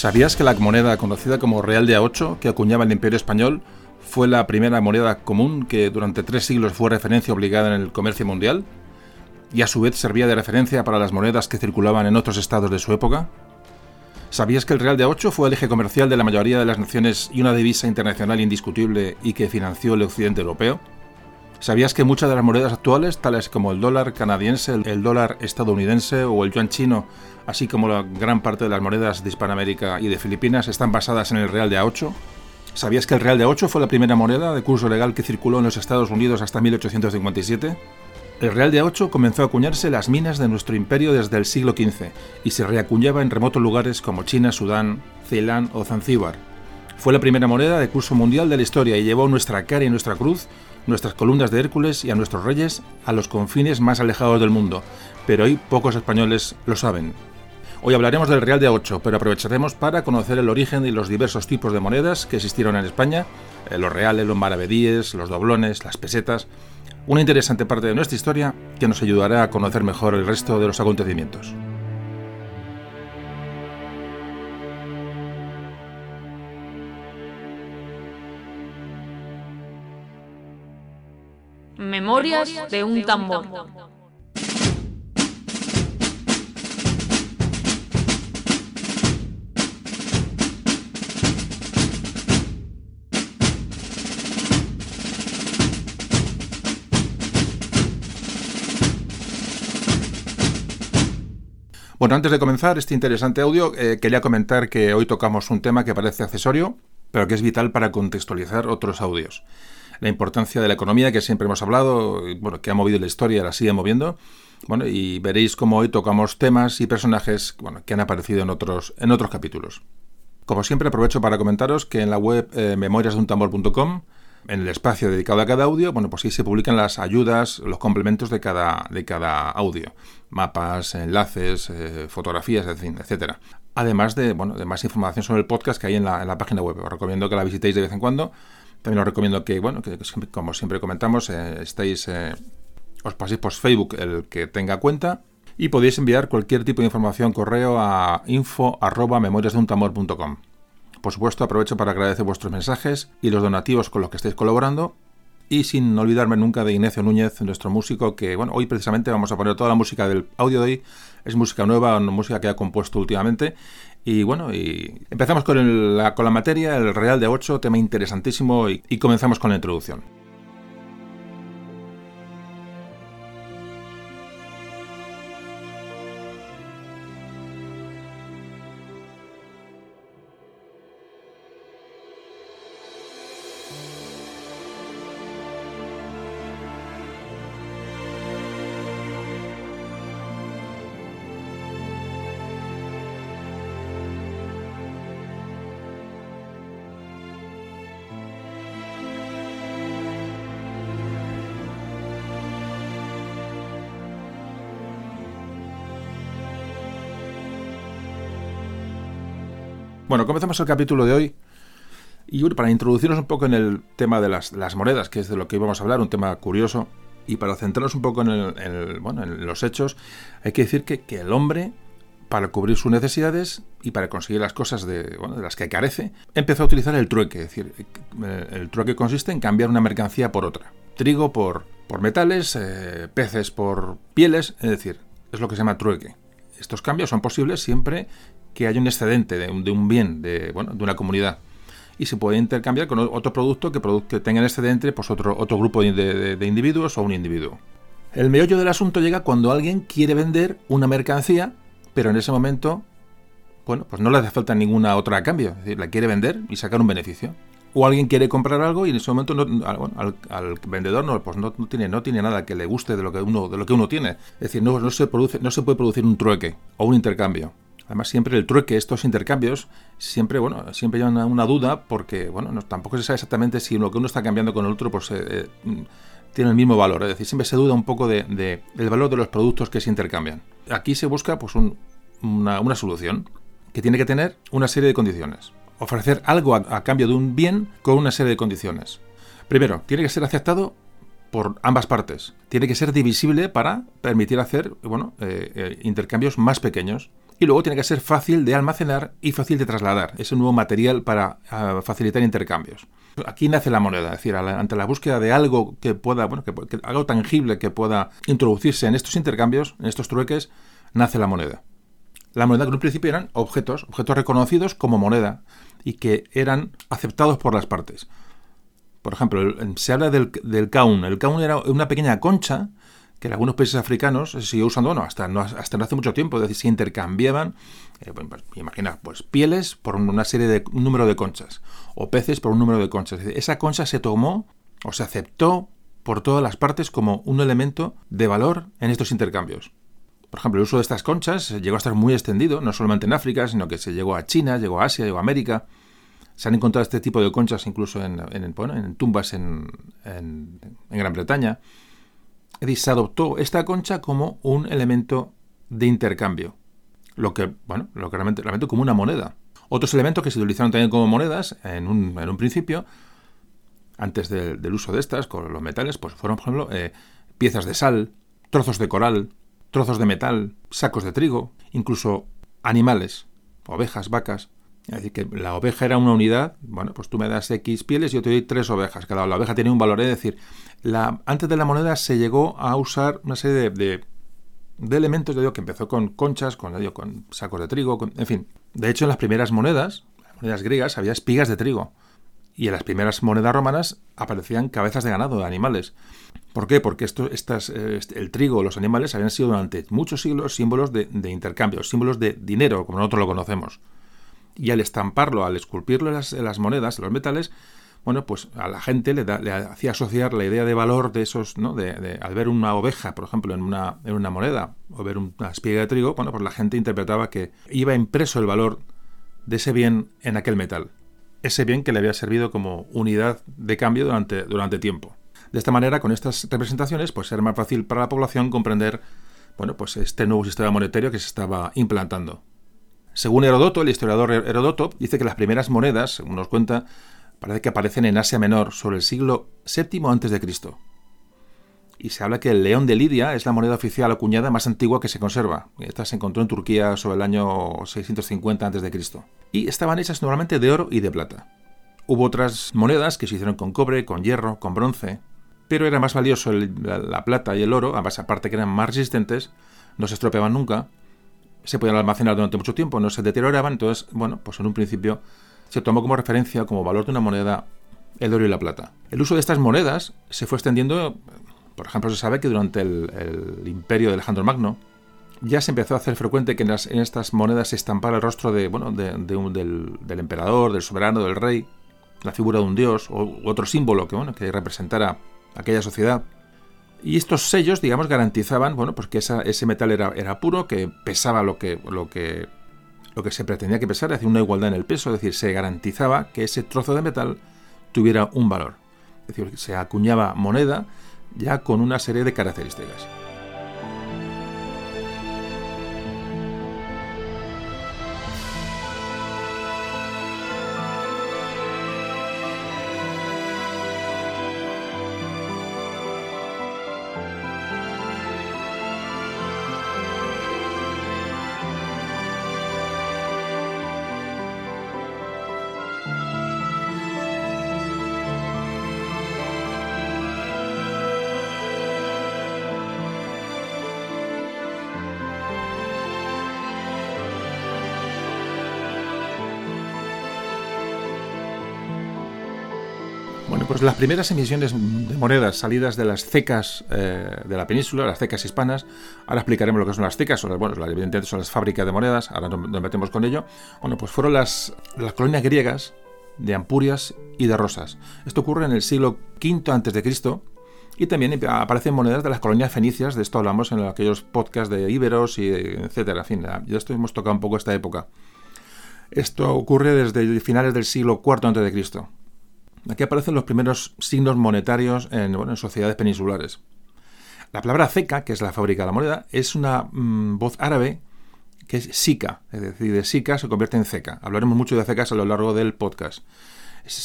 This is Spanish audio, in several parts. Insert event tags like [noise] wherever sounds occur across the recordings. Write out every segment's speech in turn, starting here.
¿Sabías que la moneda conocida como Real de A8, que acuñaba el Imperio Español, fue la primera moneda común que durante tres siglos fue referencia obligada en el comercio mundial? ¿Y a su vez servía de referencia para las monedas que circulaban en otros estados de su época? ¿Sabías que el Real de A8 fue el eje comercial de la mayoría de las naciones y una divisa internacional indiscutible y que financió el occidente europeo? ¿Sabías que muchas de las monedas actuales, tales como el dólar canadiense, el dólar estadounidense o el yuan chino, así como la gran parte de las monedas de Hispanoamérica y de Filipinas, están basadas en el Real de A8? ¿Sabías que el Real de A8 fue la primera moneda de curso legal que circuló en los Estados Unidos hasta 1857? El Real de A8 comenzó a acuñarse las minas de nuestro imperio desde el siglo XV y se reacuñaba en remotos lugares como China, Sudán, Ceilán o Zanzíbar. Fue la primera moneda de curso mundial de la historia y llevó nuestra cara y nuestra cruz, nuestras columnas de Hércules y a nuestros reyes a los confines más alejados del mundo, pero hoy pocos españoles lo saben. Hoy hablaremos del Real de A8, pero aprovecharemos para conocer el origen y los diversos tipos de monedas que existieron en España, eh, los reales, los maravedíes, los doblones, las pesetas, una interesante parte de nuestra historia que nos ayudará a conocer mejor el resto de los acontecimientos. Memorias de un tambor. Bueno, antes de comenzar este interesante audio, eh, quería comentar que hoy tocamos un tema que parece accesorio, pero que es vital para contextualizar otros audios. La importancia de la economía que siempre hemos hablado, bueno, que ha movido la historia, la sigue moviendo. Bueno, y veréis cómo hoy tocamos temas y personajes bueno, que han aparecido en otros, en otros capítulos. Como siempre, aprovecho para comentaros que en la web eh, en el espacio dedicado a cada audio, bueno, pues ahí se publican las ayudas, los complementos de cada, de cada audio. Mapas, enlaces, eh, fotografías, etcétera. Además de, bueno, de más información sobre el podcast que hay en la, en la página web. Os recomiendo que la visitéis de vez en cuando. También os recomiendo que, bueno, que, como siempre comentamos, eh, estéis, eh, os paséis por Facebook el que tenga cuenta y podéis enviar cualquier tipo de información correo a info@memoriasdeuntamor.com. Por supuesto, aprovecho para agradecer vuestros mensajes y los donativos con los que estáis colaborando. Y sin olvidarme nunca de Ignacio Núñez, nuestro músico, que bueno, hoy precisamente vamos a poner toda la música del audio de hoy. Es música nueva, música que ha compuesto últimamente. Y bueno, y empezamos con, la, con la materia, el Real de 8, tema interesantísimo, y comenzamos con la introducción. Bueno, comenzamos el capítulo de hoy. Y para introducirnos un poco en el tema de las, monedas, que es de lo que íbamos a hablar, un tema curioso, y para centrarnos un poco en, los hechos, hay que decir que, el hombre, para cubrir sus necesidades y para conseguir las cosas de, las que carece, empezó a utilizar el trueque. Es decir, el trueque consiste en cambiar una mercancía por otra. Trigo por, por metales, eh, peces por pieles, es decir, es lo que se llama trueque. Estos cambios son posibles siempre que hay un excedente de un, bien de, bueno, de una comunidad y se puede intercambiar con otro producto que, que tenga excedente pues otro, otro grupo de, individuos o un individuo. El meollo del asunto llega cuando alguien quiere vender una mercancía, pero en ese momento, bueno, pues no le hace falta ninguna otra a cambio, es decir, la quiere vender y sacar un beneficio. O alguien quiere comprar algo y en ese momento al, vendedor no, pues no, tiene, no tiene nada que le guste de lo que uno, de lo que uno tiene. Es decir, no, no, se produce, no se puede producir un trueque o un intercambio. Además, siempre el trueque, estos intercambios, siempre, bueno, siempre llevan una, duda porque, bueno, no, tampoco se sabe exactamente si lo que uno está cambiando con el otro, pues eh, eh, tiene el mismo valor. Es decir, siempre se duda un poco de, del valor de los productos que se intercambian. Aquí se busca, pues, una, una, solución que tiene que tener una serie de condiciones. Ofrecer algo a, cambio de un bien con una serie de condiciones. Primero, tiene que ser aceptado por ambas partes. Tiene que ser divisible para permitir hacer bueno, eh, intercambios más pequeños Y luego tiene que ser fácil de almacenar y fácil de trasladar. Es un nuevo material para ah, facilitar intercambios. Aquí nace la moneda, es decir, ante la búsqueda de algo que pueda, bueno, que, algo tangible que pueda introducirse en estos intercambios, en estos trueques, nace la moneda. La moneda que en un principio eran objetos, objetos reconocidos como moneda y que eran aceptados por las partes. Por ejemplo, se habla del, del kaun. El kaun era una pequeña concha que en algunos países africanos se siguió usando, bueno, hasta no, hasta no hace mucho tiempo, es decir, se intercambiaban, eh, pues, imagina, pues pieles por una serie de un número de conchas, o peces por un número de conchas. esa concha se tomó o se aceptó por todas las partes como un elemento de valor en estos intercambios. Por ejemplo, el uso de estas conchas llegó a estar muy extendido, no solamente en África, sino que se llegó a China, llegó a Asia, llegó a América. Se han encontrado este tipo de conchas incluso en, en tumbas en, en Gran Bretaña. Se adoptó esta concha como un elemento de intercambio. Lo que, bueno, lo que realmente, realmente como una moneda. Otros elementos que se utilizaron también como monedas en un, en un principio, antes del uso de estas, con los metales, pues fueron, por ejemplo, eh, piezas de sal, trozos de coral, trozos de metal, sacos de trigo, incluso animales, ovejas, vacas. Es decir, que la oveja era una unidad, bueno, pues tú me das X pieles y yo te doy tres ovejas. Cada la oveja tiene un valor, es decir, la, antes de la moneda se llegó a usar una serie de, de, elementos, de digo, que empezó con conchas, con, con sacos de trigo, en fin. De hecho, en las primeras monedas, las monedas griegas, había espigas de trigo. Y en las primeras monedas romanas aparecían cabezas de ganado, de animales. ¿Por qué? Porque esto, estas, este, el trigo, los animales, habían sido durante muchos siglos símbolos de, de intercambio, símbolos de dinero, como nosotros lo conocemos y al estamparlo, al esculpirlo en las, monedas, en los metales, bueno, pues a la gente le, hacía asociar la idea de valor de esos, ¿no? De, al ver una oveja, por ejemplo, en una, en una moneda, o ver una espiga de trigo, bueno, pues la gente interpretaba que iba impreso el valor de ese bien en aquel metal. Ese bien que le había servido como unidad de cambio durante, durante tiempo. De esta manera, con estas representaciones, pues era más fácil para la población comprender, bueno, pues este nuevo sistema monetario que se estaba implantando. Según Herodoto, el historiador Herodoto dice que las primeras monedas, según nos cuenta, parece que aparecen en Asia Menor sobre el siglo VII a.C. Y se habla que el león de Lidia es la moneda oficial acuñada más antigua que se conserva. Esta se encontró en Turquía sobre el año 650 a.C. Y estaban hechas normalmente de oro y de plata. Hubo otras monedas que se hicieron con cobre, con hierro, con bronce, pero era más valioso la, plata y el oro, aparte que eran más resistentes, no se estropeaban nunca, se podían almacenar durante mucho tiempo, no se deterioraban, entonces, bueno, pues en un principio se tomó como referencia, como valor de una moneda, el oro y la plata. El uso de estas monedas se fue extendiendo, por ejemplo, se sabe que durante el, imperio de Alejandro Magno, ya se empezó a hacer frecuente que en, estas monedas se estampara el rostro de, bueno, de, del, emperador, del soberano, del rey, la figura de un dios o otro símbolo que, bueno, que representara aquella sociedad. Y estos sellos, digamos, garantizaban, bueno, pues que ese metal era, era, puro, que pesaba lo que, lo, que, lo que se pretendía que pesara, hacía una igualdad en el peso, es decir, se garantizaba que ese trozo de metal tuviera un valor. Es decir, se acuñaba moneda ya con una serie de características. Pues las primeras emisiones de monedas salidas de las cecas eh, de la península, las cecas hispanas, ahora explicaremos lo que son las cecas, bueno, evidentemente son las fábricas de monedas, ahora nos, metemos con ello. Bueno, pues fueron las, las colonias griegas de Ampurias y de Rosas. Esto ocurre en el siglo V a.C. y también aparecen monedas de las colonias fenicias, de esto hablamos en aquellos podcasts de íberos y etcétera. En fin, ya esto hemos tocado un poco esta época. Esto ocurre desde finales del siglo IV a.C. Aquí aparecen los primeros signos monetarios en, sociedades peninsulares. La palabra ceca, que es la fábrica de la moneda, es una mm, voz árabe que es sica, es decir, de sica se convierte en ceca. Hablaremos mucho de cecas a lo largo del podcast.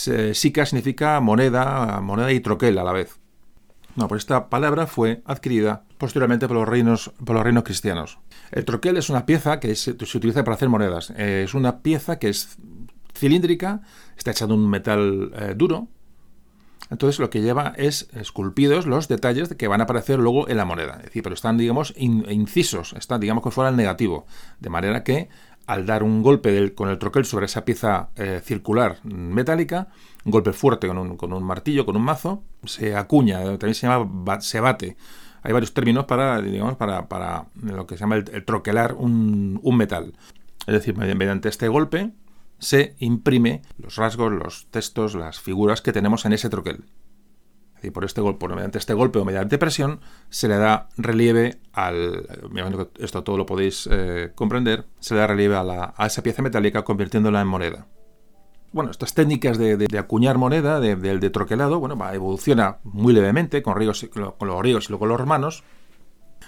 Eh, sica significa moneda, moneda y troquel a la vez. No, pues esta palabra fue adquirida posteriormente por los reinos, cristianos. El troquel es una pieza que se utiliza para hacer monedas. Eh, es una pieza que es cilíndrica, está hecha de un metal eh, duro. Entonces lo que lleva es esculpidos los detalles que van a aparecer luego en la moneda. Es decir, pero están, digamos, incisos, están, digamos, que fuera el negativo. De manera que al dar un golpe con el troquel sobre esa pieza eh, circular metálica, un golpe fuerte con un, con un, martillo, con un mazo, se acuña, también se llama, se bate. Hay varios términos para, digamos, para, para lo que se llama el, troquelar un, un, metal. Es decir, mediante este golpe se imprime los rasgos, los textos, las figuras que tenemos en ese troquel y por este golpe, mediante este golpe o mediante presión, se le da relieve al. Esto todo lo podéis eh, comprender. Se le da relieve a, esa pieza metálica convirtiéndola en moneda. Bueno, estas técnicas de, acuñar moneda, del de, troquelado, bueno, evoluciona muy levemente con, con los griegos y luego los romanos,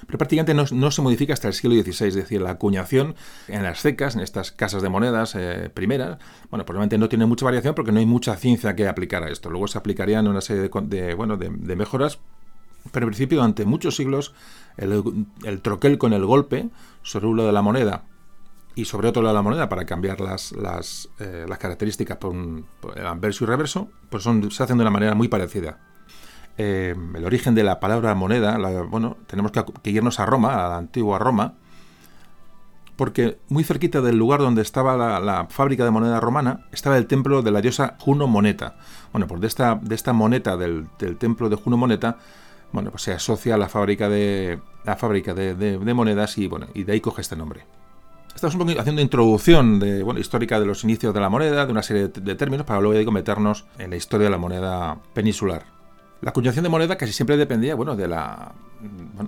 pero prácticamente no, se modifica hasta el siglo XVI, es decir, la acuñación en las cecas, en estas casas de monedas eh, primeras, bueno, probablemente no tiene mucha variación porque no hay mucha ciencia que aplicar a esto. Luego se aplicarían una serie de, bueno, de, mejoras, pero en principio durante muchos siglos el, troquel con el golpe sobre un de la moneda y sobre otro lado de la moneda para cambiar las, las, eh, características por, un, el anverso y reverso, pues son, se hacen de una manera muy parecida. Eh, el origen de la palabra moneda, bueno, tenemos que, irnos a Roma, a la antigua Roma, porque muy cerquita del lugar donde estaba la, fábrica de moneda romana estaba el templo de la diosa Juno Moneta. Bueno, pues de esta, de moneta del, templo de Juno Moneta, bueno, pues se asocia a la fábrica de de, monedas y bueno, y de ahí coge este nombre. Estamos un poco haciendo introducción de, bueno, histórica de los inicios de la moneda, de una serie de, términos, para luego meternos en la historia de la moneda peninsular. La acuñación de moneda casi siempre dependía bueno, de la,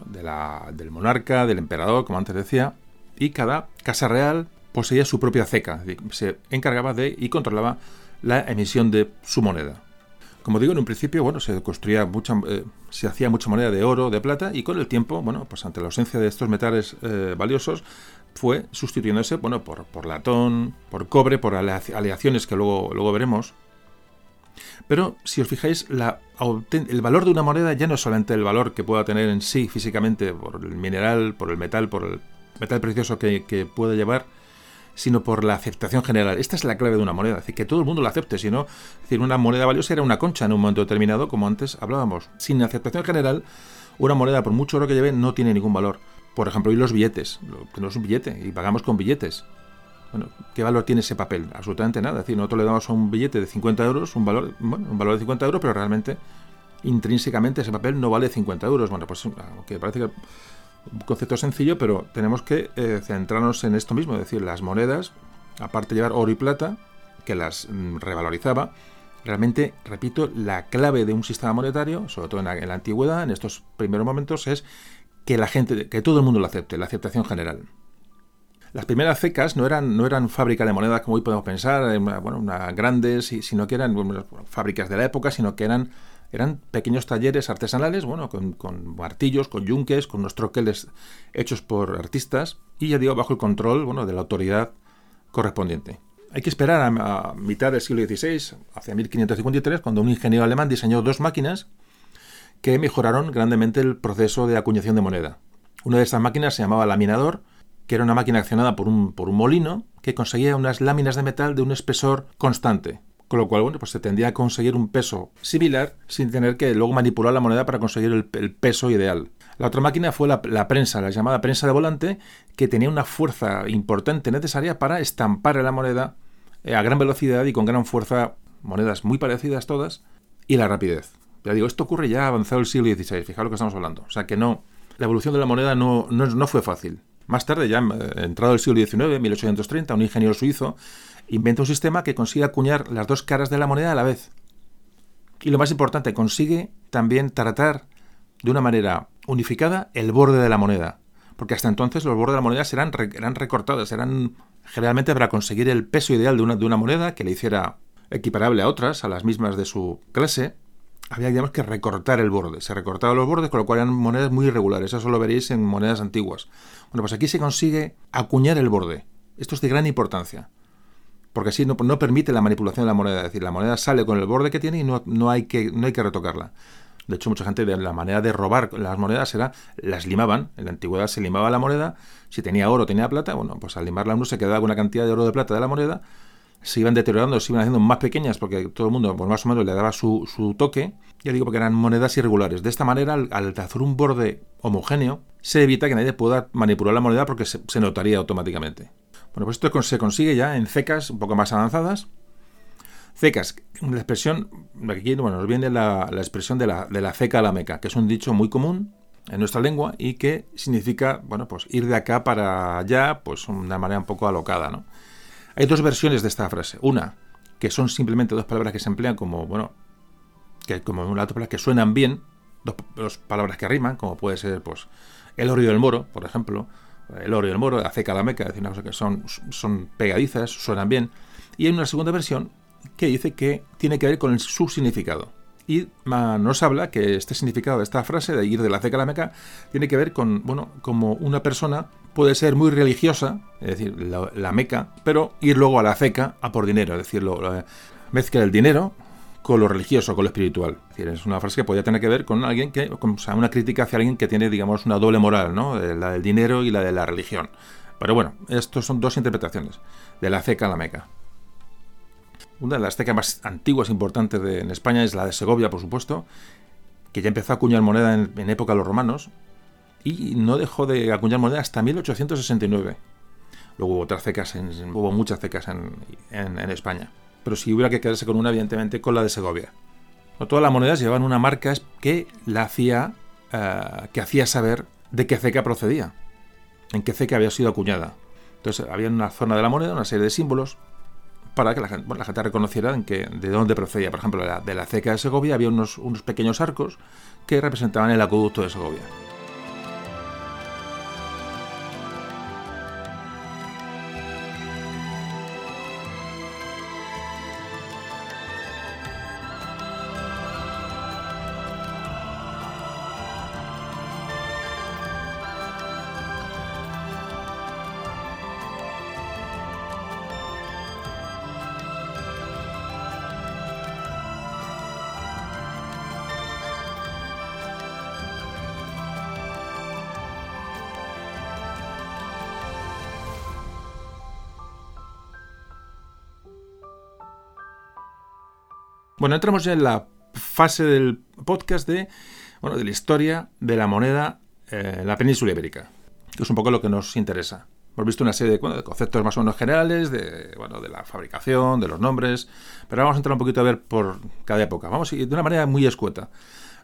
de la, del monarca, del emperador, como antes decía, y cada casa real poseía su propia ceca, se encargaba de y controlaba la emisión de su moneda. Como digo, en un principio, bueno, se construía mucha, eh, se hacía mucha moneda de oro, de plata, y con el tiempo, bueno, pues ante la ausencia de estos metales eh, valiosos, fue sustituyéndose, bueno, por, por latón, por cobre, por aleaciones que luego, luego veremos, pero si os fijáis, el valor de una moneda ya no es solamente el valor que pueda tener en sí físicamente por el mineral, por el metal, por el metal precioso que, puede llevar, sino por la aceptación general. Esta es la clave de una moneda, es decir, que todo el mundo la acepte, si no, decir, una moneda valiosa era una concha en un momento determinado, como antes hablábamos. Sin aceptación general, una moneda, por mucho oro que lleve, no tiene ningún valor. Por ejemplo, y los billetes. Tenemos un billete y pagamos con billetes. Bueno, ¿qué valor tiene ese papel? Absolutamente nada. Es decir, nosotros le damos a un billete de 50 euros un valor, bueno, un valor de 50 euros, pero realmente, intrínsecamente, ese papel no vale 50 euros. Bueno, pues aunque parece que un concepto sencillo, pero tenemos que eh, centrarnos en esto mismo. Es decir, las monedas, aparte de llevar oro y plata, que las mm, revalorizaba, realmente, repito, la clave de un sistema monetario, sobre todo en la, en la antigüedad, en estos primeros momentos, es que la gente, que todo el mundo lo acepte, la aceptación general. Las primeras cecas no eran, no eran fábricas de monedas como hoy podemos pensar, bueno, grandes, sino que eran fábricas de la época, sino que eran, eran pequeños talleres artesanales, bueno, con, martillos, con yunques, con unos troqueles hechos por artistas y ya digo, bajo el control bueno, de la autoridad correspondiente. Hay que esperar a, a mitad del siglo XVI, hacia 1553, cuando un ingeniero alemán diseñó dos máquinas que mejoraron grandemente el proceso de acuñación de moneda. Una de estas máquinas se llamaba laminador que era una máquina accionada por un, por un molino que conseguía unas láminas de metal de un espesor constante. Con lo cual, bueno, pues se tendría a conseguir un peso similar sin tener que luego manipular la moneda para conseguir el, peso ideal. La otra máquina fue la, prensa, la llamada prensa de volante, que tenía una fuerza importante necesaria para estampar la moneda eh, a gran velocidad y con gran fuerza, monedas muy parecidas todas, y la rapidez. Ya digo, esto ocurre ya avanzado el siglo XVI, fijaos lo que estamos hablando. O sea que no, la evolución de la moneda no, no, no fue fácil. Más tarde, ya eh, entrado el siglo XIX, 1830, un ingeniero suizo inventa un sistema que consigue acuñar las dos caras de la moneda a la vez. Y lo más importante, consigue también tratar de una manera unificada el borde de la moneda. Porque hasta entonces los bordes de la moneda eran, eran recortados, eran generalmente para conseguir el peso ideal de una, de una moneda que le hiciera equiparable a otras, a las mismas de su clase, había digamos, que recortar el borde. Se recortaban los bordes, con lo cual eran monedas muy irregulares. Eso lo veréis en monedas antiguas. Bueno, pues aquí se consigue acuñar el borde. Esto es de gran importancia. Porque así no, no permite la manipulación de la moneda. Es decir, la moneda sale con el borde que tiene y no, no, hay, que, no hay que retocarla. De hecho, mucha gente, la manera de robar las monedas era, las limaban. En la antigüedad se limaba la moneda. Si tenía oro, tenía plata. Bueno, pues al limarla uno se quedaba una cantidad de oro de plata de la moneda. Se iban deteriorando, se iban haciendo más pequeñas porque todo el mundo, pues más o menos, le daba su, su toque. Ya digo, porque eran monedas irregulares. De esta manera, al, hacer un borde homogéneo, se evita que nadie pueda manipular la moneda porque se, notaría automáticamente. Bueno, pues esto se consigue ya en cecas un poco más avanzadas Cecas, la expresión, aquí bueno, nos viene la, expresión de la, de la ceca a la meca, que es un dicho muy común en nuestra lengua y que significa, bueno, pues ir de acá para allá, pues de una manera un poco alocada, ¿no? Hay dos versiones de esta frase. Una, que son simplemente dos palabras que se emplean como, bueno, que como una palabra que suenan bien, dos, palabras que riman, como puede ser, pues, el oro y el moro, por ejemplo, el oro y el moro, la ceca a la meca, decir, una cosa que son, son pegadizas, suenan bien. Y hay una segunda versión que dice que tiene que ver con su significado. Y nos habla que este significado de esta frase, de ir de la ceca a la meca, tiene que ver con, bueno, como una persona puede ser muy religiosa, es decir, la, meca, pero ir luego a la ceca a por dinero, es decir, lo, mezcla el dinero con lo religioso, con lo espiritual. Es, decir, es una frase que podría tener que ver con alguien que, o sea, una crítica hacia alguien que tiene, digamos, una doble moral, ¿no? La del dinero y la de la religión. Pero bueno, estos son dos interpretaciones, de la ceca a la meca. Una de las tecas más antiguas e importantes en España es la de Segovia, por supuesto, que ya empezó a acuñar moneda en, época de los romanos y no dejó de acuñar moneda hasta 1869. Luego hubo otras cecas, hubo muchas cecas en, España. Pero si hubiera que quedarse con una, evidentemente con la de Segovia. todas las monedas llevaban una marca que hacía, eh, que hacía saber de qué ceca procedía, en qué ceca había sido acuñada. Entonces había en una zona de la moneda una serie de símbolos para que la gente, la gente reconociera que, de dónde procedía. Por ejemplo, de la, de la ceca de Segovia había unos, unos pequeños arcos que representaban el acueducto de Segovia. Bueno, entramos ya en la fase del podcast de, bueno, de la historia de la moneda en la península ibérica, que es un poco lo que nos interesa. Hemos visto una serie de, conceptos más o menos generales de, bueno, de la fabricación, de los nombres, pero vamos a entrar un poquito a ver por cada época. Vamos de una manera muy escueta.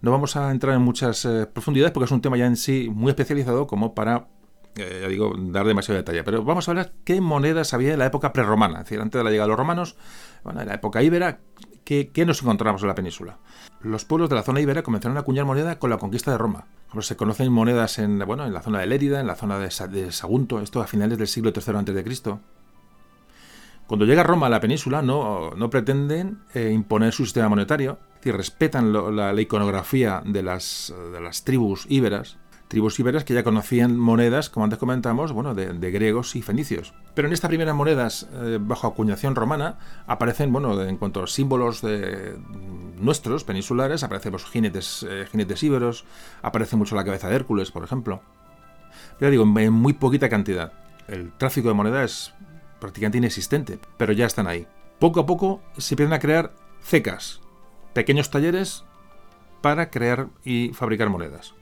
No vamos a entrar en muchas eh, profundidades porque es un tema ya en sí muy especializado como para eh, ya digo, dar demasiado detalle, pero vamos a hablar qué monedas había en la época prerromana, es decir, antes de la llegada de los romanos, bueno, en la época íbera, ¿qué, nos encontramos en la península? Los pueblos de la zona íbera comenzaron a acuñar moneda con la conquista de Roma. se conocen monedas en, bueno, en la zona de Lérida, en la zona de, Sagunto, esto a finales del siglo III a.C. Cuando llega Roma a la península, no, no pretenden eh, imponer su sistema monetario, es decir, respetan la, la, iconografía de las, de las tribus íberas, tribus íberas que ya conocían monedas, como antes comentamos, bueno, de, griegos y fenicios. Pero en estas primeras monedas eh, bajo acuñación romana aparecen, bueno, en cuanto a los símbolos de nuestros, peninsulares, aparecen los jinetes, eh, jinetes íberos, aparece mucho la cabeza de Hércules, por ejemplo. Ya digo, en muy poquita cantidad. El tráfico de moneda es prácticamente inexistente, pero ya están ahí. Poco a poco se empiezan a crear cecas, pequeños talleres para crear y fabricar monedas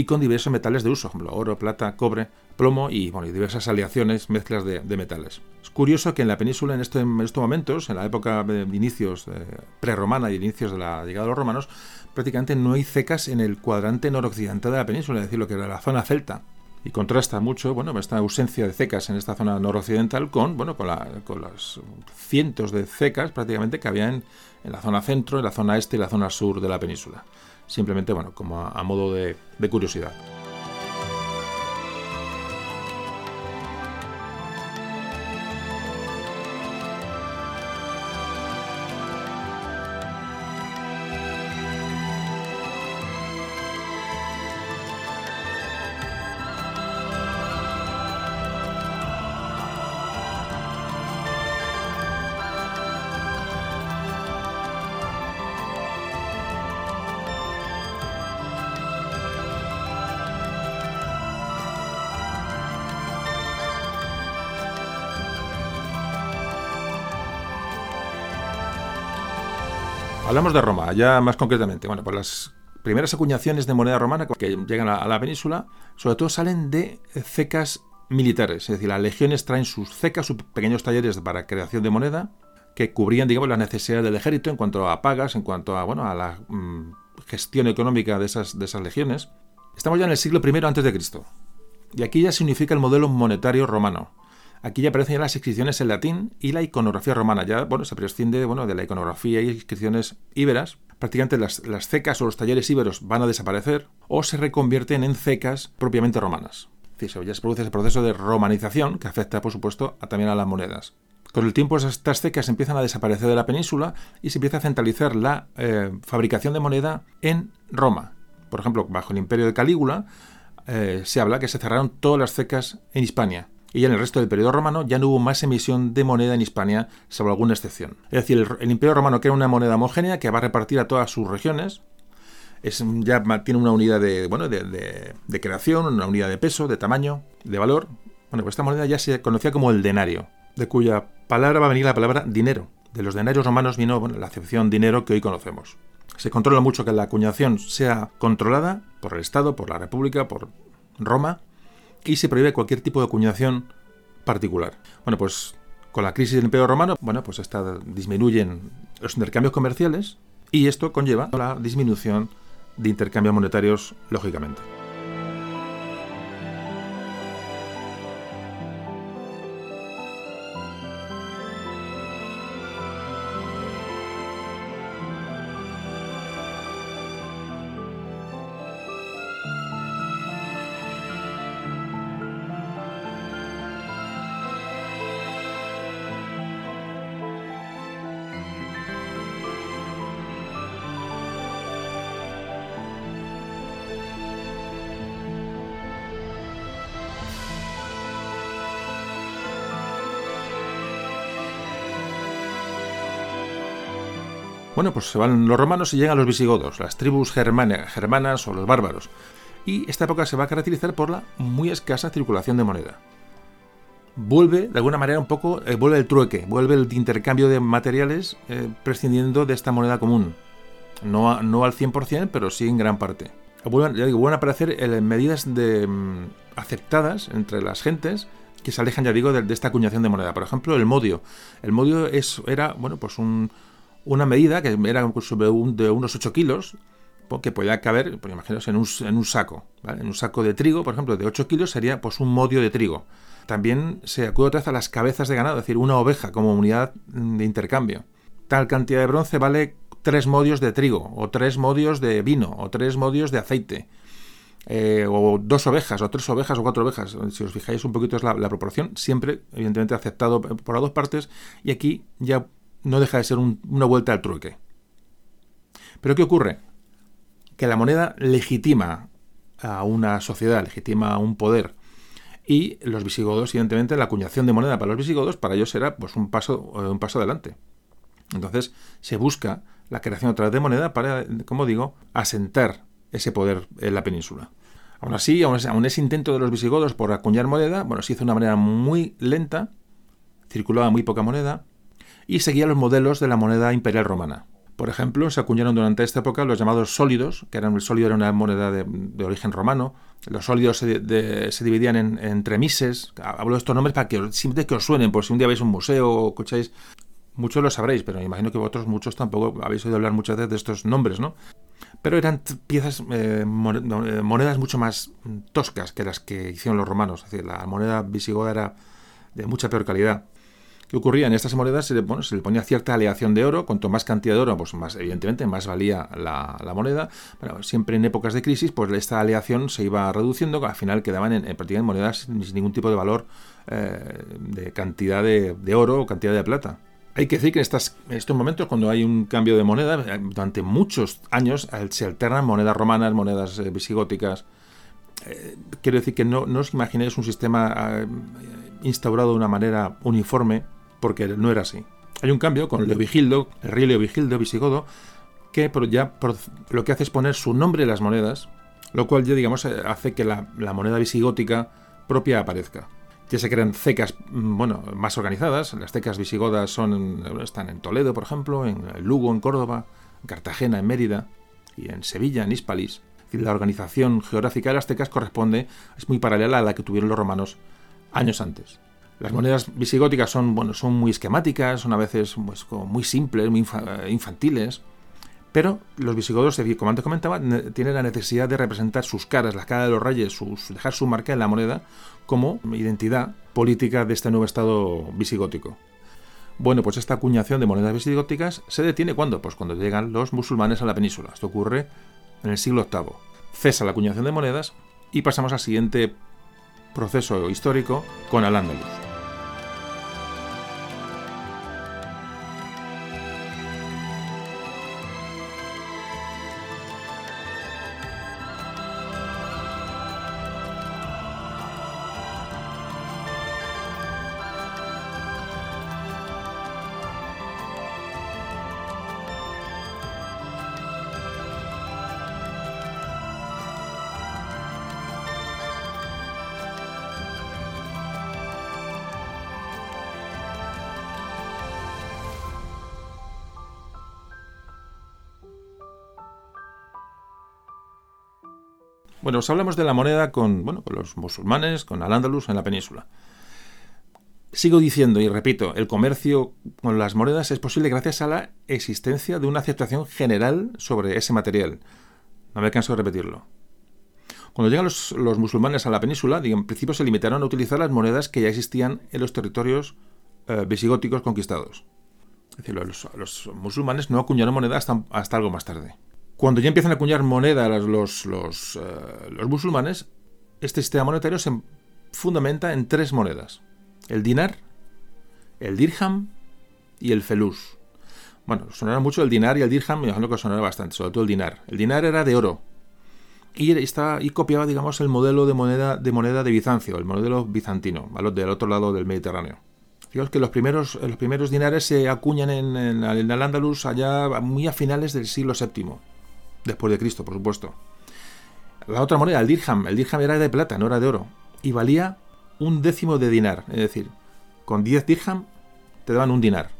y con diversos metales de uso, ejemplo, oro, plata, cobre, plomo y, bueno, y diversas aleaciones, mezclas de, metales. Es curioso que en la península, en, este, en estos momentos, en la época de inicios eh, prerromana y inicios de la llegada de los romanos, prácticamente no hay cecas en el cuadrante noroccidental de la península, es decir, lo que era la zona celta. Y contrasta mucho, bueno, esta ausencia de cecas en esta zona noroccidental con, bueno, con, con las cientos de cecas prácticamente que había en, en la zona centro, en la zona este y la zona sur de la península simplemente bueno, como a, modo de curiosidad. Hablamos de Roma, ya más concretamente. Bueno, pues las primeras acuñaciones de moneda romana que llegan a la península, sobre todo salen de cecas militares, es decir, las legiones traen sus cecas, sus pequeños talleres para creación de moneda, que cubrían, digamos, las necesidades del ejército en cuanto a pagas, en cuanto a, bueno, a la mm, gestión económica de esas, de esas legiones. Estamos ya en el siglo I Cristo. Y aquí ya significa el modelo monetario romano. Aquí ya aparecen ya las inscripciones en latín y la iconografía romana. Ya bueno, se prescinde bueno, de la iconografía y inscripciones íberas. Prácticamente las, las cecas o los talleres íberos van a desaparecer o se reconvierten en cecas propiamente romanas. Es ya se produce ese proceso de romanización que afecta, por supuesto, también a las monedas. Con el tiempo estas cecas empiezan a desaparecer de la península y se empieza a centralizar la eh, fabricación de moneda en Roma. Por ejemplo, bajo el imperio de Calígula eh, se habla que se cerraron todas las cecas en Hispania. Y en el resto del periodo romano ya no hubo más emisión de moneda en Hispania, salvo alguna excepción. Es decir, el, imperio romano crea una moneda homogénea que va a repartir a todas sus regiones, es, ya tiene una unidad de, bueno, de, creación, una unidad de peso, de tamaño, de valor. Bueno, pues esta moneda ya se conocía como el denario, de cuya palabra va a venir la palabra dinero. De los denarios romanos vino la acepción dinero que hoy conocemos. Se controla mucho que la acuñación sea controlada por el Estado, por la República, por Roma, y se prohíbe cualquier tipo de acuñación particular. Bueno, pues con la crisis del Imperio Romano, bueno, pues disminuyen los intercambios comerciales y esto conlleva la disminución de intercambios monetarios, lógicamente. Bueno, pues se van los romanos y llegan los visigodos, las tribus germanas o los bárbaros. Y esta época se va a caracterizar por la muy escasa circulación de moneda. Vuelve, de alguna manera, un poco, eh, vuelve el trueque, vuelve el intercambio de materiales eh, prescindiendo de esta moneda común. No, no al 100%, pero sí en gran parte. Vuelven, a aparecer eh, medidas mm, aceptadas entre las gentes que se alejan, ya digo, de, esta acuñación de moneda. Por ejemplo, el modio. El modio era, bueno, pues un, una medida que era de unos 8 kilos, que podía caber, pues imaginaos, en un, en un saco. En un saco de trigo, por ejemplo, de 8 kilos sería pues un modio de trigo. También se acude otra vez a las cabezas de ganado, es decir, una oveja como unidad de intercambio. Tal cantidad de bronce vale tres modios de trigo, o tres modios de vino, o tres modios de aceite. Eh, o dos ovejas, o tres ovejas, o cuatro ovejas. Si os fijáis un poquito es la, la proporción, siempre, evidentemente, aceptado por las dos partes. Y aquí ya no deja de ser una vuelta al trueque. Pero ¿qué ocurre? Que la moneda legitima a una sociedad, legitima a un poder. Y los visigodos, evidentemente, la acuñación de moneda para los visigodos, para ellos era pues, un, paso, un paso adelante. Entonces se busca la creación a través de moneda para, como digo, asentar ese poder en la península. Aún así, aún ese intento de los visigodos por acuñar moneda, bueno, se hizo de una manera muy lenta, circulaba muy poca moneda, y seguía los modelos de la moneda imperial romana. Por ejemplo, se acuñaron durante esta época los llamados sólidos, que eran el sólido era una moneda de, origen romano. Los sólidos se, dividían en, entre mises. Hablo de estos nombres para que siempre que os suenen, por si un día vais a un museo o escucháis. Muchos lo sabréis, pero imagino que vosotros muchos tampoco habéis oído hablar muchas veces de estos nombres, ¿no? Pero eran piezas, eh, eh, monedas mucho más toscas que las que hicieron los romanos. Es decir, la moneda visigoda era de mucha peor calidad. ¿Qué ocurría? En estas monedas se le, ponía cierta aleación de oro, cuanto más cantidad de oro, pues más, evidentemente, más valía la, moneda. Pero siempre en épocas de crisis, pues esta aleación se iba reduciendo, al final quedaban en, prácticamente monedas sin ningún tipo de valor eh, de cantidad de, oro o cantidad de plata. Hay que decir que en, estos momentos, cuando hay un cambio de moneda, eh, durante muchos años se alternan monedas romanas, monedas eh, visigóticas. quiero decir que no os imaginéis un sistema instaurado de una manera uniforme porque no era así. Hay un cambio con Leovigildo, el rey Leovigildo visigodo, que ya lo que hace es poner su nombre en las monedas, lo cual ya digamos eh, hace que la, moneda visigótica propia aparezca. Ya se crean cecas mm, bueno, más organizadas, las cecas visigodas están en Toledo, por ejemplo, en Lugo, en Córdoba, en Cartagena, en Mérida y en Sevilla, en Hispalis. La organización geográfica de las aztecas corresponde, es muy paralela a la que tuvieron los romanos años antes. Las monedas visigóticas son, bueno, son muy esquemáticas, son a veces pues, muy simples, muy infantiles, pero los visigodos, como antes comentaba, tienen la necesidad de representar sus caras, las caras de los reyes, dejar su marca en la moneda como identidad política de este nuevo estado visigótico. Bueno, pues esta acuñación de monedas visigóticas se detiene cuando? Pues cuando llegan los musulmanes a la península. Esto ocurre en el siglo VIII. Cesa la acuñación de monedas y pasamos al siguiente proceso histórico con Al-Ándalus. Bueno, os hablamos de la moneda con, bueno, con los musulmanes, con Al-Ándalus en la península. Sigo diciendo y repito, el comercio con las monedas es posible gracias a la existencia de una aceptación general sobre ese material. No me canso de repetirlo. Cuando llegan los, musulmanes a la península, en principio se limitaron a utilizar las monedas que ya existían en los territorios eh, visigóticos conquistados. Es decir, los, musulmanes no acuñaron monedas hasta algo más tarde. Cuando ya empiezan a acuñar moneda los, los, eh, los, musulmanes, este sistema monetario se fundamenta en tres monedas. El dinar, el dirham y el felus. Bueno, sonará mucho el dinar y el dirham, me imagino que sonará bastante, sobre todo el dinar. El dinar era de oro y, está, y copiaba, digamos, el modelo de moneda, de moneda de Bizancio, el modelo bizantino, del otro lado del Mediterráneo. Fijaos que los primeros, los primeros dinares se acuñan en, en, el Andalus allá muy a finales del siglo VII después de Cristo, por supuesto. La otra moneda, el dirham, el dirham era de plata, no era de oro, y valía un décimo de dinar, es decir, con 10 dirham te daban un dinar.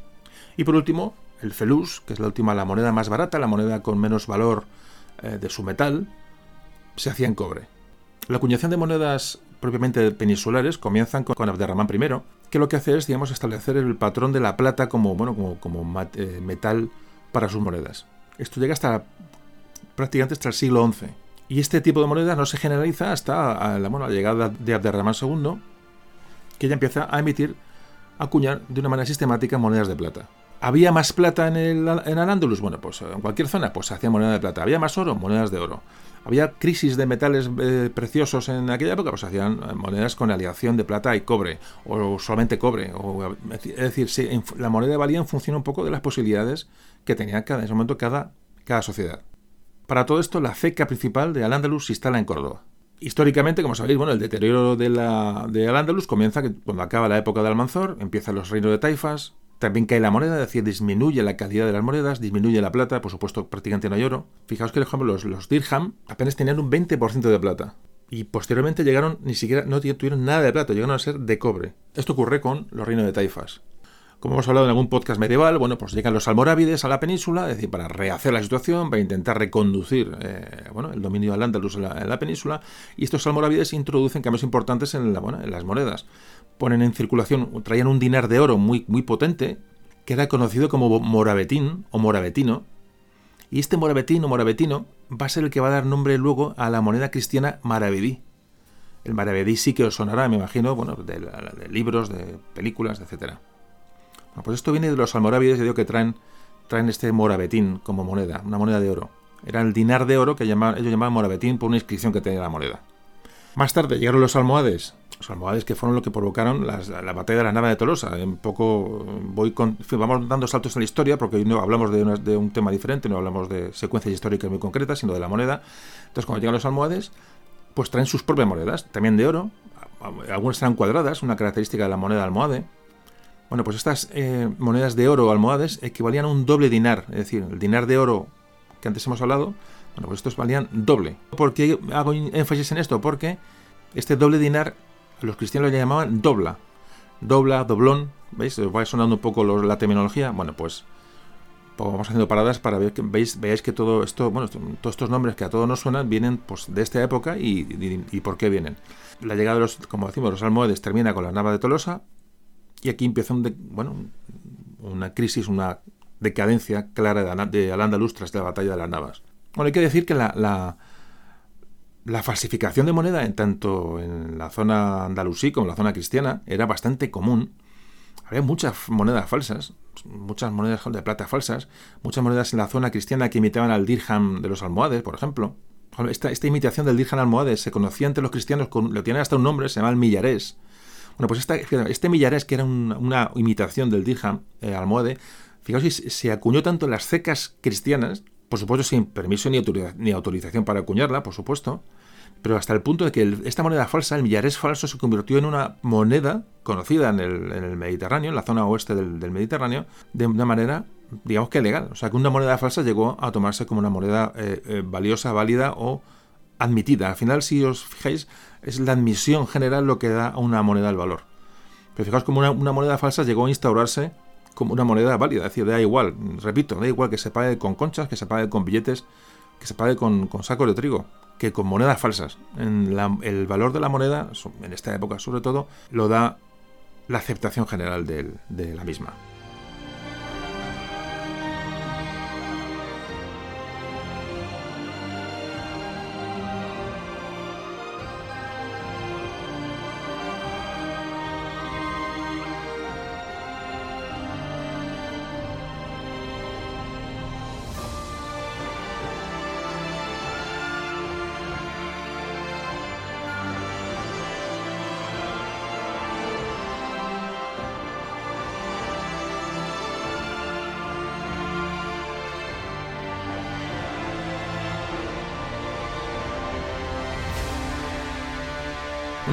Y por último, el felus, que es la última, la moneda más barata, la moneda con menos valor eh, de su metal, se hacía en cobre. La acuñación de monedas propiamente peninsulares comienzan con, Abderramán I, que lo que hace es, digamos, establecer el patrón de la plata como, bueno, como, como eh, metal para sus monedas. Esto llega hasta prácticamente hasta el siglo XI. Y este tipo de moneda no se generaliza hasta la, llegada de Abderramán II, que ya empieza a emitir, a acuñar de una manera sistemática monedas de plata. ¿Había más plata en el en? Bueno, pues en cualquier zona pues se hacía moneda de plata. ¿Había más oro? Monedas de oro. ¿Había crisis de metales eh, preciosos en aquella época? Pues hacían eh, monedas con aleación de plata y cobre, o solamente cobre. Es decir, la moneda valía en función un poco de las posibilidades que tenía cada, en ese momento cada, cada sociedad. Para todo esto, la ceca principal de Al-Ándalus se instala en Córdoba. Históricamente, como sabéis, bueno, el deterioro de, la, de Al-Ándalus comienza cuando acaba la época de Almanzor, empiezan los reinos de taifas, también cae la moneda, es decir, disminuye la calidad de las monedas, disminuye la plata, por supuesto, prácticamente no hay oro. Fijaos que, por ejemplo, los, los dirham apenas tenían un 20% de plata. Y posteriormente llegaron, ni siquiera, no tuvieron nada de plata, llegaron a ser de cobre. Esto ocurre con los reinos de taifas. Como hemos hablado en algún podcast medieval, bueno, pues llegan los almorávides a la península, es decir, para rehacer la situación, para intentar reconducir eh, bueno, el dominio al Andalus en la, península, y estos almorávides introducen cambios importantes en, la, en las monedas. Ponen en circulación, traían un dinar de oro muy, muy potente, que era conocido como morabetín o moravetino, y este morabetín o moravetino va a ser el que va a dar nombre luego a la moneda cristiana maravedí. El maravedí sí que os sonará, me imagino, bueno, de, de libros, de películas, etcétera pues esto viene de los almorávides, digo que traen, traen este morabetín como moneda, una moneda de oro. Era el dinar de oro que ellos llamaban morabetín por una inscripción que tenía la moneda. Más tarde llegaron los almohades, los almohades que fueron lo que provocaron la batalla de la nave de Tolosa. Un poco voy con, vamos dando saltos en la historia porque hoy no hablamos de, de, un tema diferente, no hablamos de secuencias históricas muy concretas, sino de la moneda. Entonces, cuando llegan los almohades, pues traen sus propias monedas, también de oro. Algunas están cuadradas, una característica de la moneda almohade. Bueno, pues estas eh, monedas de oro o almohades equivalían a un doble dinar, es decir, el dinar de oro que antes hemos hablado, bueno, pues estos valían doble. ¿Por qué hago énfasis en esto? Porque este doble dinar los cristianos lo llamaban dobla. Dobla, doblón, ¿veis? Os va sonando un poco la terminología. Bueno, pues pues vamos haciendo paradas para ver que veis, veáis que todo esto, bueno, todos estos nombres que a todos nos suenan vienen pues de esta época y, por qué vienen. La llegada de los, como decimos, los almohades termina con la nava de Tolosa y aquí empieza un bueno, una crisis, una decadencia clara de, Al-Ándalus tras la batalla de las Navas. Bueno, hay que decir que la, la, la, falsificación de moneda, en tanto en la zona andalusí como en la zona cristiana, era bastante común. Había muchas monedas falsas, muchas monedas de plata falsas, muchas monedas en la zona cristiana que imitaban al dirham de los almohades, por ejemplo. Esta, esta imitación del dirham almohades se conocía entre los cristianos, con, lo tiene hasta un nombre, se llama el millarés. Bueno, pues este millarés, que era una imitación del dirham eh, almohade, fijaos se acuñó tanto en las cecas cristianas, por supuesto sin permiso ni, ni autorización para acuñarla, por supuesto, pero hasta el punto de que esta moneda falsa, el millarés falso, se convirtió en una moneda conocida en el, Mediterráneo, en la zona oeste del, Mediterráneo, de una manera, digamos que legal. O sea, que una moneda falsa llegó a tomarse como una moneda eh, eh, valiosa, válida o admitida. Al final, si os fijáis, es la admisión general lo que da a una moneda el valor. Pero fijaos como una, moneda falsa llegó a instaurarse como una moneda válida, es decir, da igual, repito, da igual que se pague con conchas, que se pague con billetes, que se pague con, sacos de trigo, que con monedas falsas. El valor de la moneda, en esta época sobre todo, lo da la aceptación general de la misma.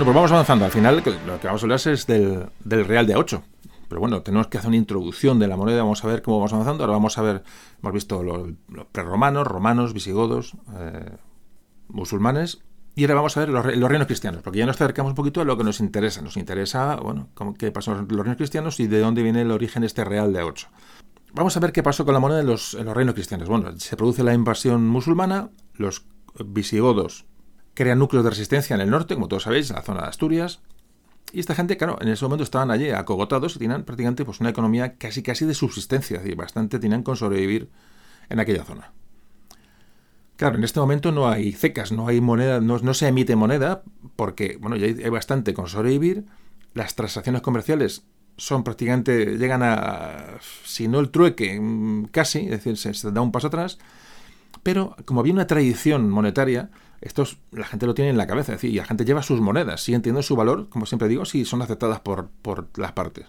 Pues vamos avanzando. Al final lo que vamos a hablar es del, Real de 8. Pero bueno, tenemos que hacer una introducción de la moneda. Vamos a ver cómo vamos avanzando. Ahora vamos a ver, hemos visto los, prerromanos, romanos, visigodos, eh, musulmanes. Y ahora vamos a ver los, reinos cristianos, porque ya nos acercamos un poquito a lo que nos interesa. Nos interesa, bueno, qué pasó en los reinos cristianos y de dónde viene el origen este Real de 8. Vamos a ver qué pasó con la moneda en los, en los reinos cristianos. Bueno, se produce la invasión musulmana, los visigodos crean núcleos de resistencia en el norte, como todos sabéis, en la zona de Asturias. Y esta gente, claro, en ese momento estaban allí acogotados y tenían prácticamente pues, una economía casi casi de subsistencia, es decir, bastante tenían con sobrevivir en aquella zona. Claro, en este momento no hay cecas, no hay moneda, no, se emite moneda, porque bueno, ya hay bastante con sobrevivir. Las transacciones comerciales son prácticamente, llegan a, si no el trueque, mm, casi, es decir, se da un paso atrás. Pero como había una tradición monetaria, esto la gente lo tiene en la cabeza, es decir, y la gente lleva sus monedas, sigue entiendo su valor, como siempre digo, si son aceptadas por, por las partes.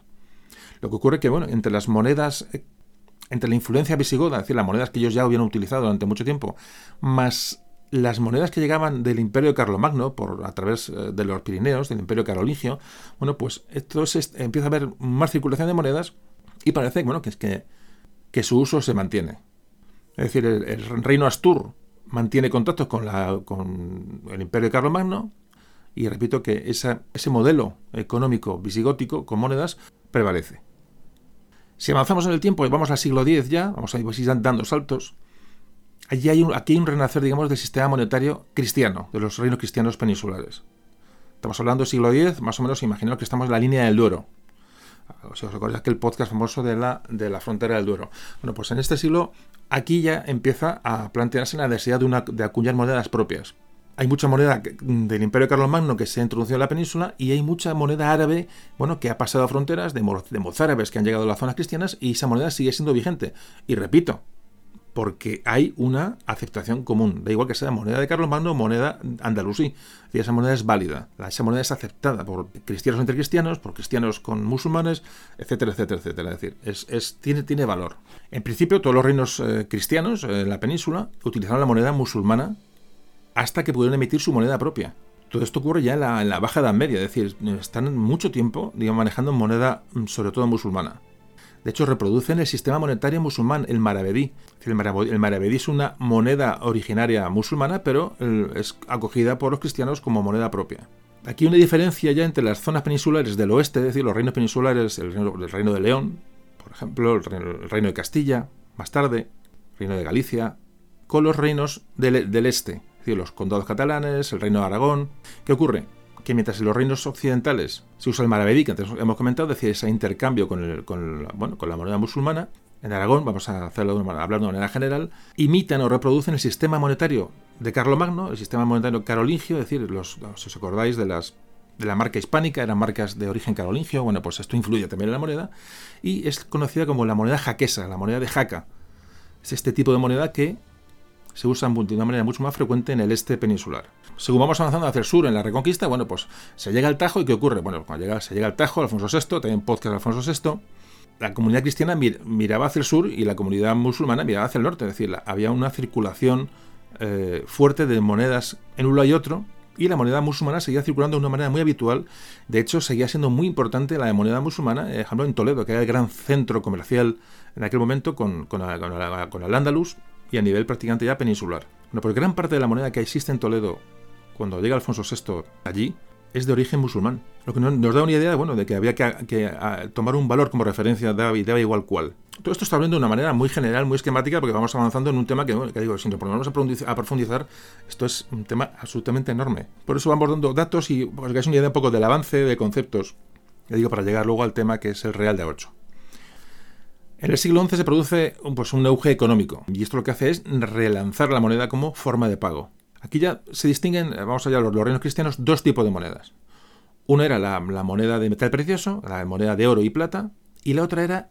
Lo que ocurre es que, bueno, entre las monedas, eh, entre la influencia visigoda, es decir, las monedas que ellos ya habían utilizado durante mucho tiempo, más las monedas que llegaban del Imperio Carlomagno por a través eh, de los Pirineos, del Imperio Carolingio, bueno, pues entonces empieza a haber más circulación de monedas y parece bueno, que, es que, que su uso se mantiene. Es decir, el reino Astur mantiene contactos con, el imperio de Carlomagno y repito que ese modelo económico visigótico con monedas prevalece. Si avanzamos en el tiempo y vamos al siglo X ya, vamos a ir dando saltos, allí hay aquí hay un renacer, digamos, del sistema monetario cristiano, de los reinos cristianos peninsulares. Estamos hablando del siglo X, más o menos, imaginaos que estamos en la línea del Duero. Si os recordáis aquel podcast famoso de la, de la frontera del Duero. Bueno, pues en este siglo aquí ya empieza a plantearse la necesidad de acuñar monedas propias. Hay mucha moneda del Imperio Carlomagno que se ha introducido en la península y hay mucha moneda árabe, bueno, que ha pasado a fronteras de, de mozárabes que han llegado a las zonas cristianas y esa moneda sigue siendo vigente. Y repito, porque hay una aceptación común. Da igual que sea moneda de Carlomagno o moneda andalusí. Esa moneda es válida. Esa moneda es aceptada por cristianos entre cristianos, por cristianos con musulmanes, etcétera, etcétera, etcétera. Es decir, tiene, valor. En principio, todos los reinos eh, cristianos eh, en la península utilizaron la moneda musulmana hasta que pudieron emitir su moneda propia. Todo esto ocurre ya en la, en Baja Edad Media, es decir, están mucho tiempo manejando moneda mm, sobre todo musulmana. De hecho, reproducen el sistema monetario musulmán, el maravedí. El maravedí es una moneda originaria musulmana, pero es acogida por los cristianos como moneda propia. Aquí hay una diferencia ya entre las zonas peninsulares del oeste, es decir, los reinos peninsulares, el reino, de León, por ejemplo, el reino, de Castilla, más tarde, Reino de Galicia, con los reinos del, del este, es decir, los condados catalanes, el Reino de Aragón. ¿Qué ocurre? Que mientras en los reinos occidentales se usa el maravedí, que antes hemos comentado, es decir, ese intercambio con, el, la, bueno, con la moneda musulmana, en Aragón, vamos a hacerlo de una, hablar de manera general, imitan o reproducen el sistema monetario de Carlomagno, el sistema monetario carolingio, es decir, los, si os acordáis de las de la marca hispánica, eran marcas de origen carolingio, bueno, pues esto influye también en la moneda, y es conocida como la moneda jaquesa, la moneda de jaca. Es este tipo de moneda que se usa de una manera mucho más frecuente en el este peninsular. Según vamos avanzando hacia el sur en la Reconquista, bueno, pues se llega al Tajo y ¿qué ocurre? Bueno, cuando llega, se llega al Tajo, Alfonso VI, también podcast Alfonso VI, la comunidad cristiana miraba hacia el sur y la comunidad musulmana miraba hacia el norte, es decir, había una circulación eh, fuerte de monedas en un lado y otro, y la moneda musulmana seguía circulando de una manera muy habitual. De hecho, seguía siendo muy importante la moneda musulmana, por ejemplo, en Toledo, que era el gran centro comercial en aquel momento con, con, con el Andalus y a nivel prácticamente ya peninsular. Bueno, pues gran parte de la moneda que existe en Toledo cuando llega Alfonso VI allí es de origen musulmán. Lo que nos da una idea bueno, de que había que, tomar un valor como referencia, daba, daba igual cual. Todo esto está hablando de una manera muy general, muy esquemática, porque vamos avanzando en un tema que, que digo, si nos ponemos a profundizar, esto es un tema absolutamente enorme. Por eso vamos dando datos y os hagáis una idea un poco del avance de conceptos, ya digo, para llegar luego al tema que es el real de 8. En el siglo XI se produce pues, un auge económico y esto lo que hace es relanzar la moneda como forma de pago. Aquí ya se distinguen, vamos allá, los, los reinos cristianos, dos tipos de monedas. Una era la, moneda de metal precioso, la moneda de oro y plata, y la otra era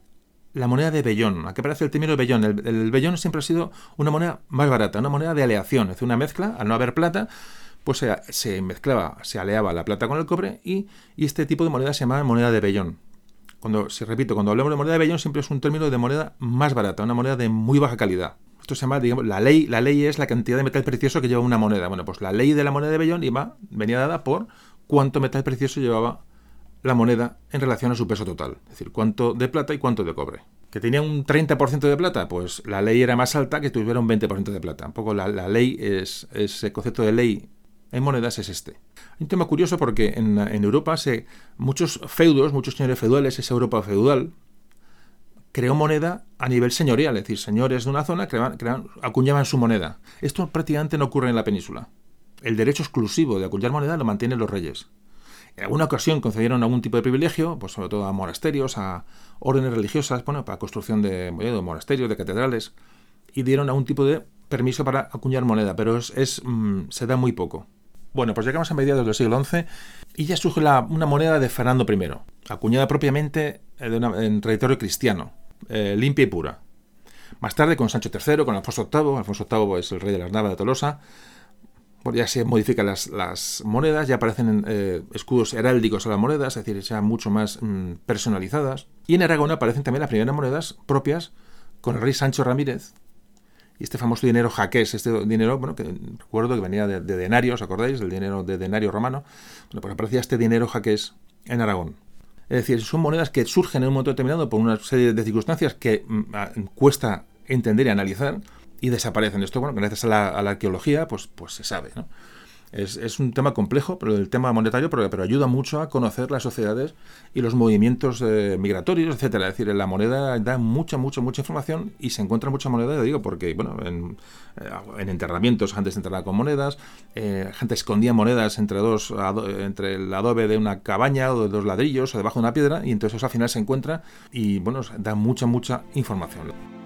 la moneda de vellón. ¿A qué parece el término vellón? El, el vellón siempre ha sido una moneda más barata, una moneda de aleación, es decir, una mezcla, al no haber plata, pues se, mezclaba, se aleaba la plata con el cobre y, y este tipo de moneda se llamaba moneda de vellón. Cuando, si repito, cuando hablamos de moneda de vellón siempre es un término de moneda más barata, una moneda de muy baja calidad. Esto se llama, digamos, la ley, la ley es la cantidad de metal precioso que lleva una moneda. Bueno, pues la ley de la moneda de vellón iba, venía dada por cuánto metal precioso llevaba la moneda en relación a su peso total. Es decir, cuánto de plata y cuánto de cobre. ¿Que tenía un 30% de plata? Pues la ley era más alta que tuviera un 20% de plata. Un poco la, la ley es, ese concepto de ley en monedas es este. Hay un tema curioso porque en, Europa se, muchos feudos, muchos señores feudales, esa Europa feudal, creó moneda a nivel señorial, es decir, señores de una zona acuñaban su moneda. Esto prácticamente no ocurre en la península. El derecho exclusivo de acuñar moneda lo mantienen los reyes. En alguna ocasión concedieron algún tipo de privilegio, pues sobre todo a monasterios, a órdenes religiosas, bueno, para construcción de, de monasterios, de catedrales, y dieron algún tipo de permiso para acuñar moneda, pero es, mm, se da muy poco. Bueno, pues llegamos a mediados del siglo XI y ya surge una moneda de Fernando I, acuñada propiamente en territorio cristiano, eh, limpia y pura. Más tarde con Sancho III, con Alfonso VIII, Alfonso VIII es el rey de las Navas de Tolosa, ya se modifican las, monedas, ya aparecen eh, escudos heráldicos a las monedas, es decir, ya mucho más mm, personalizadas. Y en Aragón aparecen también las primeras monedas propias con el rey Sancho Ramírez, y este famoso dinero jaqués, este dinero, bueno, que recuerdo que venía de, denario, ¿os acordáis? Del dinero de denario romano. Bueno, pues aparecía este dinero jaqués en Aragón. Es decir, son monedas que surgen en un momento determinado por una serie de circunstancias que mm, cuesta entender y analizar y desaparecen. Esto, bueno, gracias a la, a la arqueología, pues, pues se sabe, ¿no? Es, un tema complejo, pero el tema monetario, pero, pero, ayuda mucho a conocer las sociedades y los movimientos eh, migratorios, etcétera. Es decir, la moneda da mucha, mucha, mucha información y se encuentra mucha moneda, digo, porque, bueno, en, eh, enterramientos, gente se enterraba con monedas, eh, gente escondía monedas entre dos, entre el adobe de una cabaña o de dos ladrillos o debajo de una piedra, y entonces eso al final se encuentra y, bueno, da mucha, mucha información.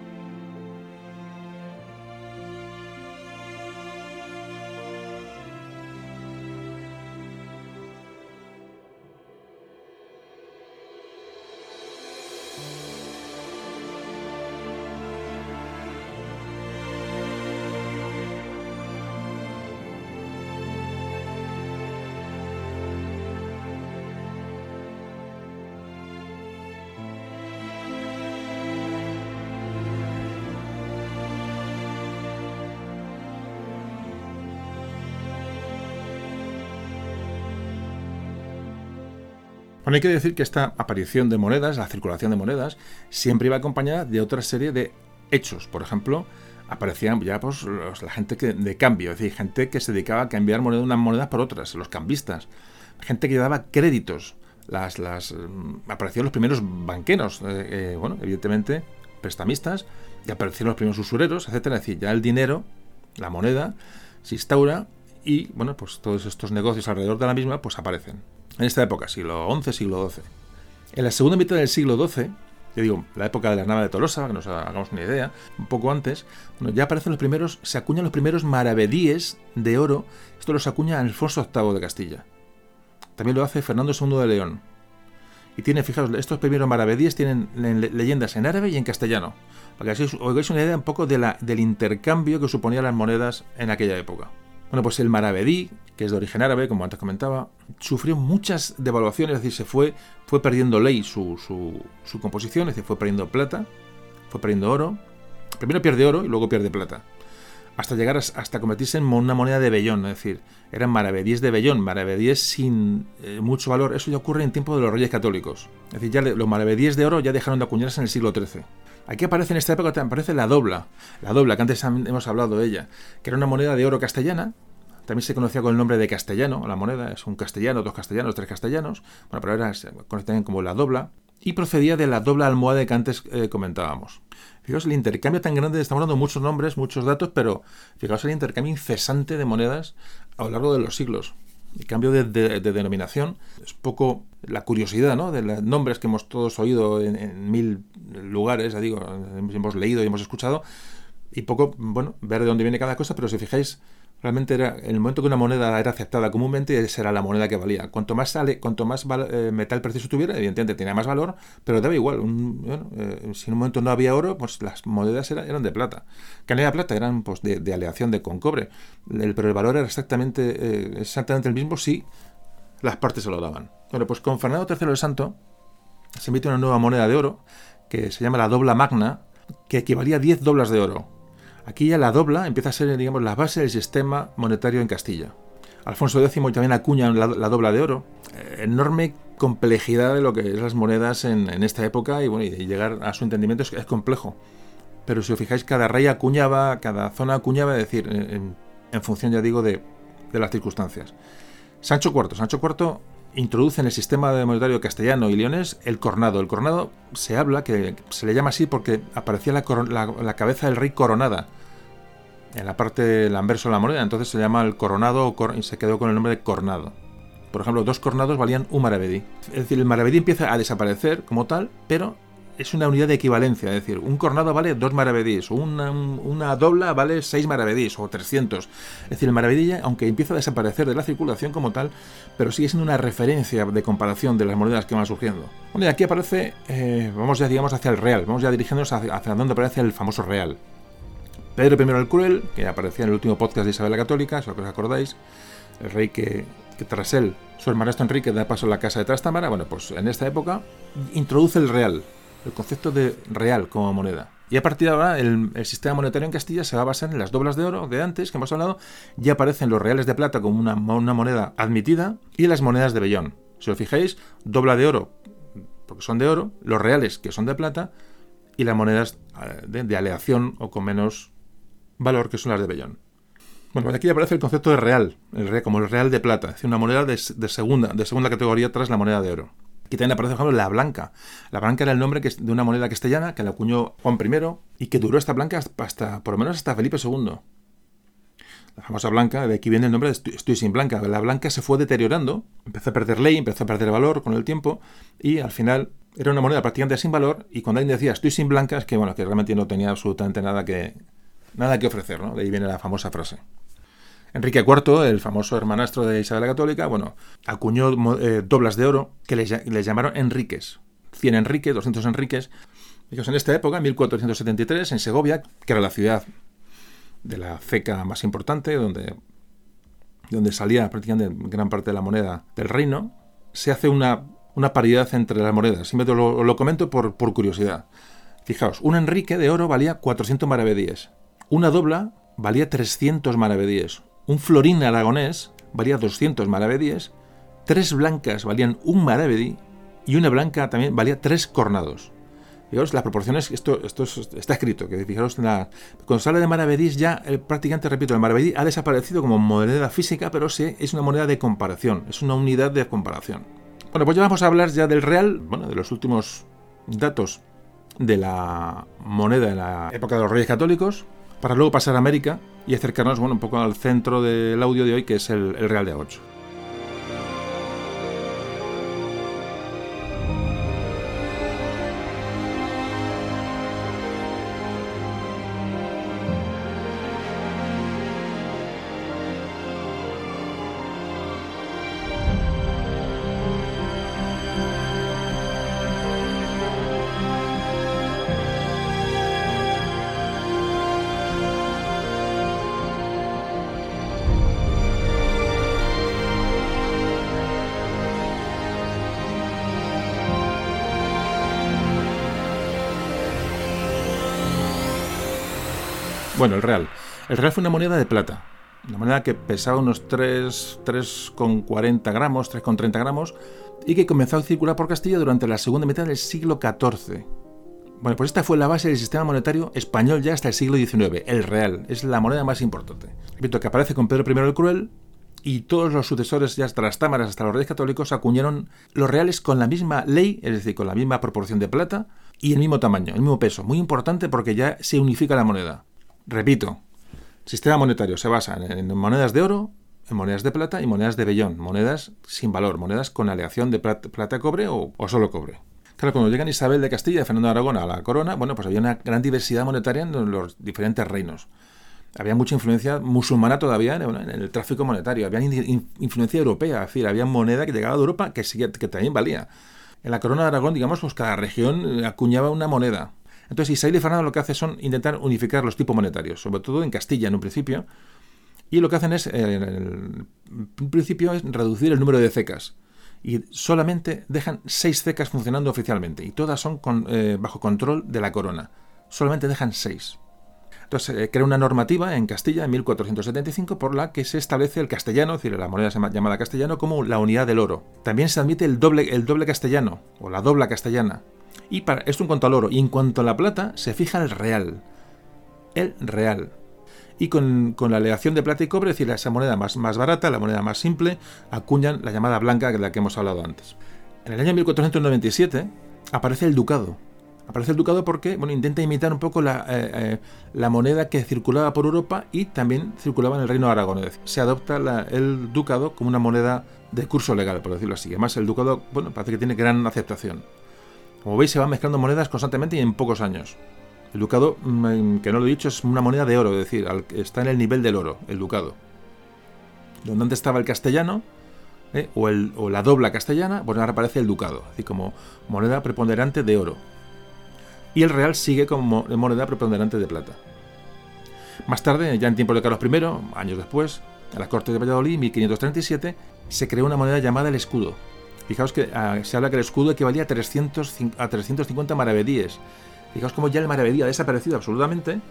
Bueno, hay que decir que esta aparición de monedas, la circulación de monedas, siempre iba acompañada de otra serie de hechos. Por ejemplo, aparecían ya pues, la gente que, de cambio, es decir, gente que se dedicaba a cambiar moneda, unas monedas por otras, los cambistas, gente que daba créditos, las, las, mm, aparecían los primeros banqueros, eh, eh, bueno, evidentemente prestamistas, ya aparecieron los primeros usureros, etcétera. Es decir, ya el dinero, la moneda, se instaura y, bueno, pues todos estos negocios alrededor de la misma, pues aparecen. En esta época, siglo XI, siglo XII. En la segunda mitad del siglo XII, yo digo, la época de la nava de Tolosa, que nos hagamos una idea, un poco antes, bueno, ya aparecen los primeros, se acuñan los primeros maravedíes de oro. Esto los acuña Alfonso VIII de Castilla. También lo hace Fernando II de León. Y tiene, fijaos, estos primeros maravedíes tienen leyendas en árabe y en castellano. Para que así os hagáis una idea un poco de la, del intercambio que suponían las monedas en aquella época. Bueno, pues el maravedí, que es de origen árabe, como antes comentaba, sufrió muchas devaluaciones, es decir, se fue, fue perdiendo ley su, su, composición, es decir, fue perdiendo plata, fue perdiendo oro. Primero pierde oro y luego pierde plata. Hasta llegar hasta convertirse en una moneda de vellón, es decir, eran maravedíes de vellón, maravedíes sin eh, mucho valor. Eso ya ocurre en tiempo de los reyes católicos. Es decir, ya los maravedíes de oro ya dejaron de acuñarse en el siglo XIII. Aquí aparece en esta época, aparece la dobla, la dobla, que antes hemos hablado de ella, que era una moneda de oro castellana, también se conocía con el nombre de castellano, la moneda, es un castellano, dos castellanos, tres castellanos, bueno, pero ahora se como la dobla, y procedía de la dobla almohade que antes eh, comentábamos. Fijaos el intercambio tan grande, estamos dando muchos nombres, muchos datos, pero fijaos el intercambio incesante de monedas a lo largo de los siglos. El cambio de, denominación es poco la curiosidad ¿no? de los nombres que hemos todos oído en, mil lugares, ya digo, hemos leído y hemos escuchado, y poco, bueno, ver de dónde viene cada cosa, pero si fijáis, realmente era en el momento que una moneda era aceptada comúnmente, esa era la moneda que valía. Cuanto más sale, cuanto más eh, metal preciso tuviera, evidentemente tenía más valor, pero daba igual. Eh, si en un momento no había oro, pues las monedas eran, de plata. Que no era plata, eran pues de, aleación de con cobre. pero el valor era exactamente, eh, exactamente el mismo si las partes se lo daban. Bueno, pues con Fernando III el Santo se emite una nueva moneda de oro que se llama la dobla magna, que equivalía a 10 doblas de oro. Aquí ya la dobla empieza a ser, digamos, la base del sistema monetario en Castilla. Alfonso X también acuña la, dobla de oro. Eh, enorme complejidad de lo que es las monedas en, esta época y, bueno, llegar a su entendimiento es, complejo. Pero si os fijáis, cada rey acuñaba, cada zona acuñaba, es decir, en, función, ya digo, de, de, las circunstancias. Sancho IV. Sancho IV introduce en el sistema monetario castellano y leones el cornado. El cornado se habla que se le llama así porque aparecía la, cabeza del rey coronada en la parte del anverso de la moneda, entonces se llama el coronado y se quedó con el nombre de cornado. Por ejemplo, dos cornados valían un maravedí. Es decir, el maravedí empieza a desaparecer como tal, pero es una unidad de equivalencia, es decir, un cornado vale dos maravedís, una, una dobla vale seis maravedís o 300. Es decir, el maravedí, aunque empieza a desaparecer de la circulación como tal, pero sigue siendo una referencia de comparación de las monedas que van surgiendo. Bueno, y aquí aparece, eh, vamos ya digamos hacia el real, vamos ya dirigiéndonos hacia, hacia donde aparece el famoso real. Pedro I el Cruel, que aparecía en el último podcast de Isabel la Católica, que os acordáis, el rey que, que tras él, su hermanastro Enrique da paso a la casa de Trastámara, bueno, pues en esta época introduce el real, el concepto de real como moneda. Y a partir de ahora el, sistema monetario en Castilla se va a basar en las doblas de oro de antes que hemos hablado, ya aparecen los reales de plata como una, moneda admitida y las monedas de vellón. Si os fijáis, dobla de oro, porque son de oro, los reales que son de plata y las monedas eh, de, aleación o con menos valor que son las de vellón. Bueno, pues aquí aparece el concepto de real, el real como el real de plata, es decir, una moneda de, segunda, de segunda categoría tras la moneda de oro. Aquí también aparece, por ejemplo, la blanca. La blanca era el nombre de una moneda castellana que la acuñó Juan I y que duró esta blanca hasta, por lo menos hasta Felipe II. La famosa blanca, de aquí viene el nombre de estoy, sin blanca. La blanca se fue deteriorando, empezó a perder ley, empezó a perder valor con el tiempo y al final era una moneda prácticamente sin valor y cuando alguien decía estoy sin blanca es que bueno, que realmente no tenía absolutamente nada que, nada que ofrecer, ¿no? De ahí viene la famosa frase. Enrique IV, el famoso hermanastro de Isabel la Católica, bueno, acuñó eh, doblas de oro que les, llamaron Enriques. 100 Enriques, 200 Enriques. Ellos en esta época, en 1473, en Segovia, que era la ciudad de la ceca más importante, donde, donde salía prácticamente gran parte de la moneda del reino, se hace una, una paridad entre las monedas. Simplemente lo, lo comento por, por curiosidad. Fijaos, un Enrique de oro valía 400 maravedíes. Una dobla valía 300 maravedíes. Un florín aragonés valía 200 maravedíes, tres blancas valían un maravedí y una blanca también valía tres cornados. Fijaos, las proporciones, esto, está escrito, que fijaros, la, cuando de maravedís ya eh, prácticamente, repito, el maravedí ha desaparecido como moneda física, pero sí es una moneda de comparación, es una unidad de comparación. Bueno, pues ya vamos a hablar ya del real, bueno, de los últimos datos de la moneda en la época de los Reyes Católicos, para luego pasar a América y acercarnos bueno, un poco al centro del audio de hoy, que es el, el Real de 8. El real. El real fue una moneda de plata. Una moneda que pesaba unos 3,40 gramos, 3,30 gramos, y que comenzó a circular por Castilla durante la segunda mitad del siglo XIV. Bueno, pues esta fue la base del sistema monetario español ya hasta el siglo XIX, el real. Es la moneda más importante. Repito, que aparece con Pedro I el Cruel, y todos los sucesores, ya hasta las támaras, hasta los reyes católicos, acuñaron los reales con la misma ley, es decir, con la misma proporción de plata y el mismo tamaño, el mismo peso. Muy importante porque ya se unifica la moneda. Repito, sistema monetario se basa en monedas de oro, en monedas de plata y monedas de vellón, monedas sin valor, monedas con aleación de plata, cobre o, solo cobre. Claro, cuando llegan Isabel de Castilla y Fernando de Aragón a la corona, bueno, pues había una gran diversidad monetaria en los diferentes reinos. Había mucha influencia musulmana todavía en, el tráfico monetario, había influencia europea, es decir, había moneda que llegaba de Europa que, que también valía. En la corona de Aragón, digamos, pues cada región acuñaba una moneda. Entonces Isabel y Fernando lo que hacen son intentar unificar los tipos monetarios, sobre todo en Castilla en un principio, y lo que hacen es, en principio, es reducir el número de cecas. Y solamente dejan seis cecas funcionando oficialmente, y todas son eh, bajo control de la corona. Solamente dejan seis. Entonces, eh, crea una normativa en Castilla en 1475 por la que se establece el castellano, es decir, la moneda llamada castellano, como la unidad del oro. También se admite el doble, el doble castellano, o la dobla castellana, y para, esto en cuanto al oro. Y en cuanto a la plata, se fija el real. El real. Y con, la aleación de plata y cobre, es decir, esa moneda más, barata, la moneda más simple, acuñan la llamada blanca de la que hemos hablado antes. En el año 1497 aparece el ducado. Aparece el ducado porque bueno, intenta imitar un poco la, eh, eh, la, moneda que circulaba por Europa y también circulaba en el reino Aragón. Se adopta el ducado como una moneda de curso legal, por decirlo así. Además, el ducado parece que tiene gran aceptación. Como veis, se van mezclando monedas constantemente y en pocos años. El ducado, mm, que no lo he dicho, es una moneda de oro, es decir, está en el nivel del oro, el ducado. Donde antes estaba el castellano, ¿eh? o, el, la dobla castellana, pues ahora aparece el ducado, así como moneda preponderante de oro. Y el real sigue como moneda preponderante de plata. Más tarde, ya en tiempo de Carlos I, años después, a la corte de Valladolid, 1537, se creó una moneda llamada el escudo, Fijaos que ah, se habla que el escudo equivalía a, 300, a 350 maravedíes. Fijaos cómo ya el maravedí ha desaparecido absolutamente,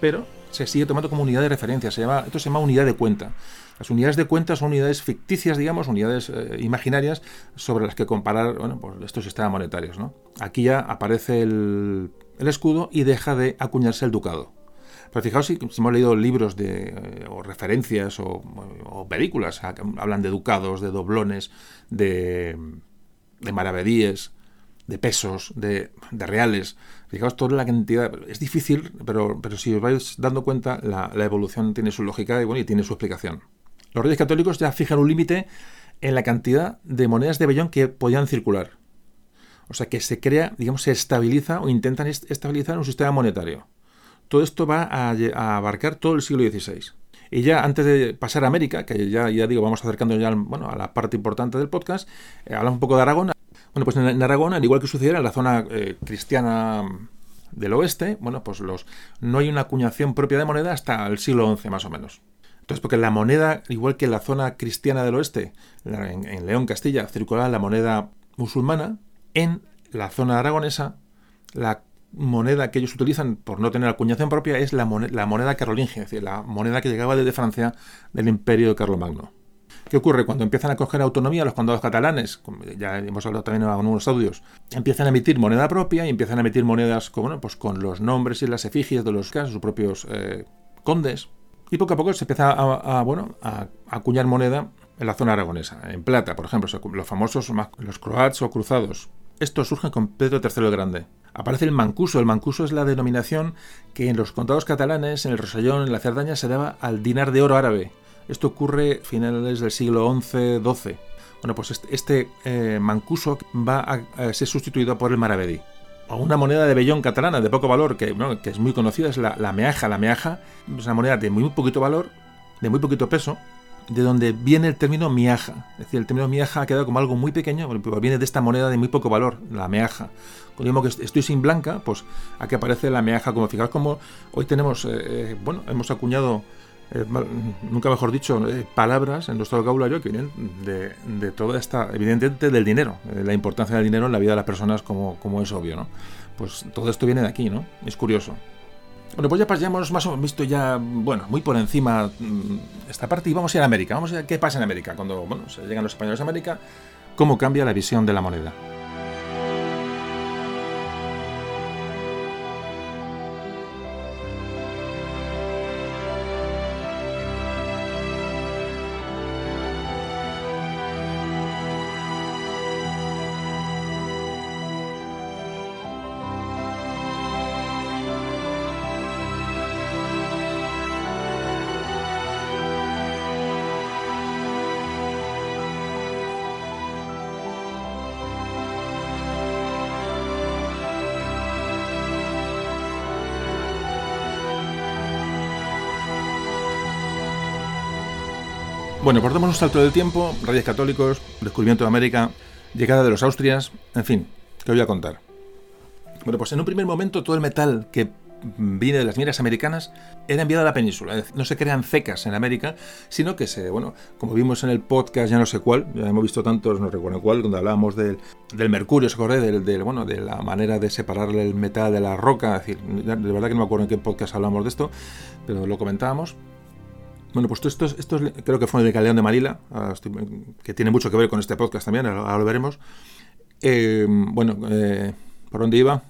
pero se sigue tomando como unidad de referencia. Se llama, esto se llama unidad de cuenta. Las unidades de cuenta son unidades ficticias, digamos, unidades eh, imaginarias sobre las que comparar bueno, pues estos sistemas monetarios. ¿no? Aquí ya aparece el, el escudo y deja de acuñarse el ducado. Pero fijaos si, hemos leído libros de, o referencias o, películas, hablan de ducados, de doblones, de, de maravedíes, de pesos, de, reales. Fijaos toda la cantidad. Es difícil, pero, pero si os vais dando cuenta, la, evolución tiene su lógica y, bueno, y tiene su explicación. Los reyes católicos ya fijan un límite en la cantidad de monedas de vellón que podían circular. O sea que se crea, digamos, se estabiliza o intentan estabilizar un sistema monetario. Todo esto va a, abarcar todo el siglo XVI. Y ya antes de pasar a América, que ya, digo, vamos acercando ya bueno, a la parte importante del podcast, eh, hablamos un poco de Aragón. Bueno, pues en, Aragón, al igual que sucediera en la zona eh, cristiana del oeste, bueno, pues los, no hay una acuñación propia de moneda hasta el siglo XI más o menos. Entonces, porque la moneda, igual que en la zona cristiana del oeste, en, en León, Castilla, circulaba la moneda musulmana, en la zona aragonesa, la moneda que ellos utilizan por no tener acuñación propia es la moneda, la moneda carolingia, es decir, la moneda que llegaba desde Francia del imperio de Carlomagno. ¿Qué ocurre? Cuando empiezan a coger autonomía los condados catalanes, ya hemos hablado también en algunos audios, empiezan a emitir moneda propia y empiezan a emitir monedas con, pues con los nombres y las efigies de los sus propios eh, condes. Y poco a poco se empieza a, bueno, a, acuñar moneda en la zona aragonesa, en plata, por ejemplo, los famosos los croats o cruzados, Esto surge con Pedro III el Grande. Aparece el mancuso. El mancuso es la denominación que en los condados catalanes, en el Rosellón, en la Cerdaña, se daba al dinar de oro árabe. Esto ocurre a finales del siglo XI-XII. Bueno, pues este, este eh, mancuso va a, ser sustituido por el maravedí. O una moneda de vellón catalana de poco valor, que, que es muy conocida, es la, la meaja. La meaja es una moneda de muy poquito valor, de muy poquito peso, de donde viene el término miaja. Es decir, el término miaja ha quedado como algo muy pequeño, viene de esta moneda de muy poco valor, la meaja. Cuando digo que estoy sin blanca, pues aquí aparece la meaja. Como fijaos como hoy tenemos, eh, eh, bueno, hemos acuñado, eh, nunca mejor dicho, palabras en nuestro vocabulario que vienen de, de, toda esta, evidentemente del dinero, la importancia del dinero en la vida de las personas como, como es obvio, ¿no? Pues todo esto viene de aquí, ¿no? Es curioso. Bueno, pues ya, ya hemos más o menos visto ya, bueno, muy por encima mm, esta parte y vamos a ir a América. Vamos a ver qué pasa en América cuando, bueno, se llegan los españoles a América, cómo cambia la visión de la moneda. Bueno, pues damos un salto del tiempo, Reyes Católicos, descubrimiento de América, llegada de los Austrias, en fin, ¿qué voy a contar? Bueno, pues en un primer momento todo el metal que viene de las minas americanas era enviado a la península. No se crean cecas en América, sino que se, bueno, como vimos en el podcast, ya no sé cuál, ya hemos visto tantos, no recuerdo cuál, donde hablábamos del, mercurio, se corre, del, bueno, de la manera de separarle el metal de la roca. Es decir, de verdad que no me acuerdo en qué podcast hablamos de esto, pero lo comentábamos. Bueno, pues esto, esto, creo que fue de Caldeón de Marila, ah, que tiene mucho que ver con este podcast también, ahora lo veremos. Eh, bueno, eh, ¿por dónde iba?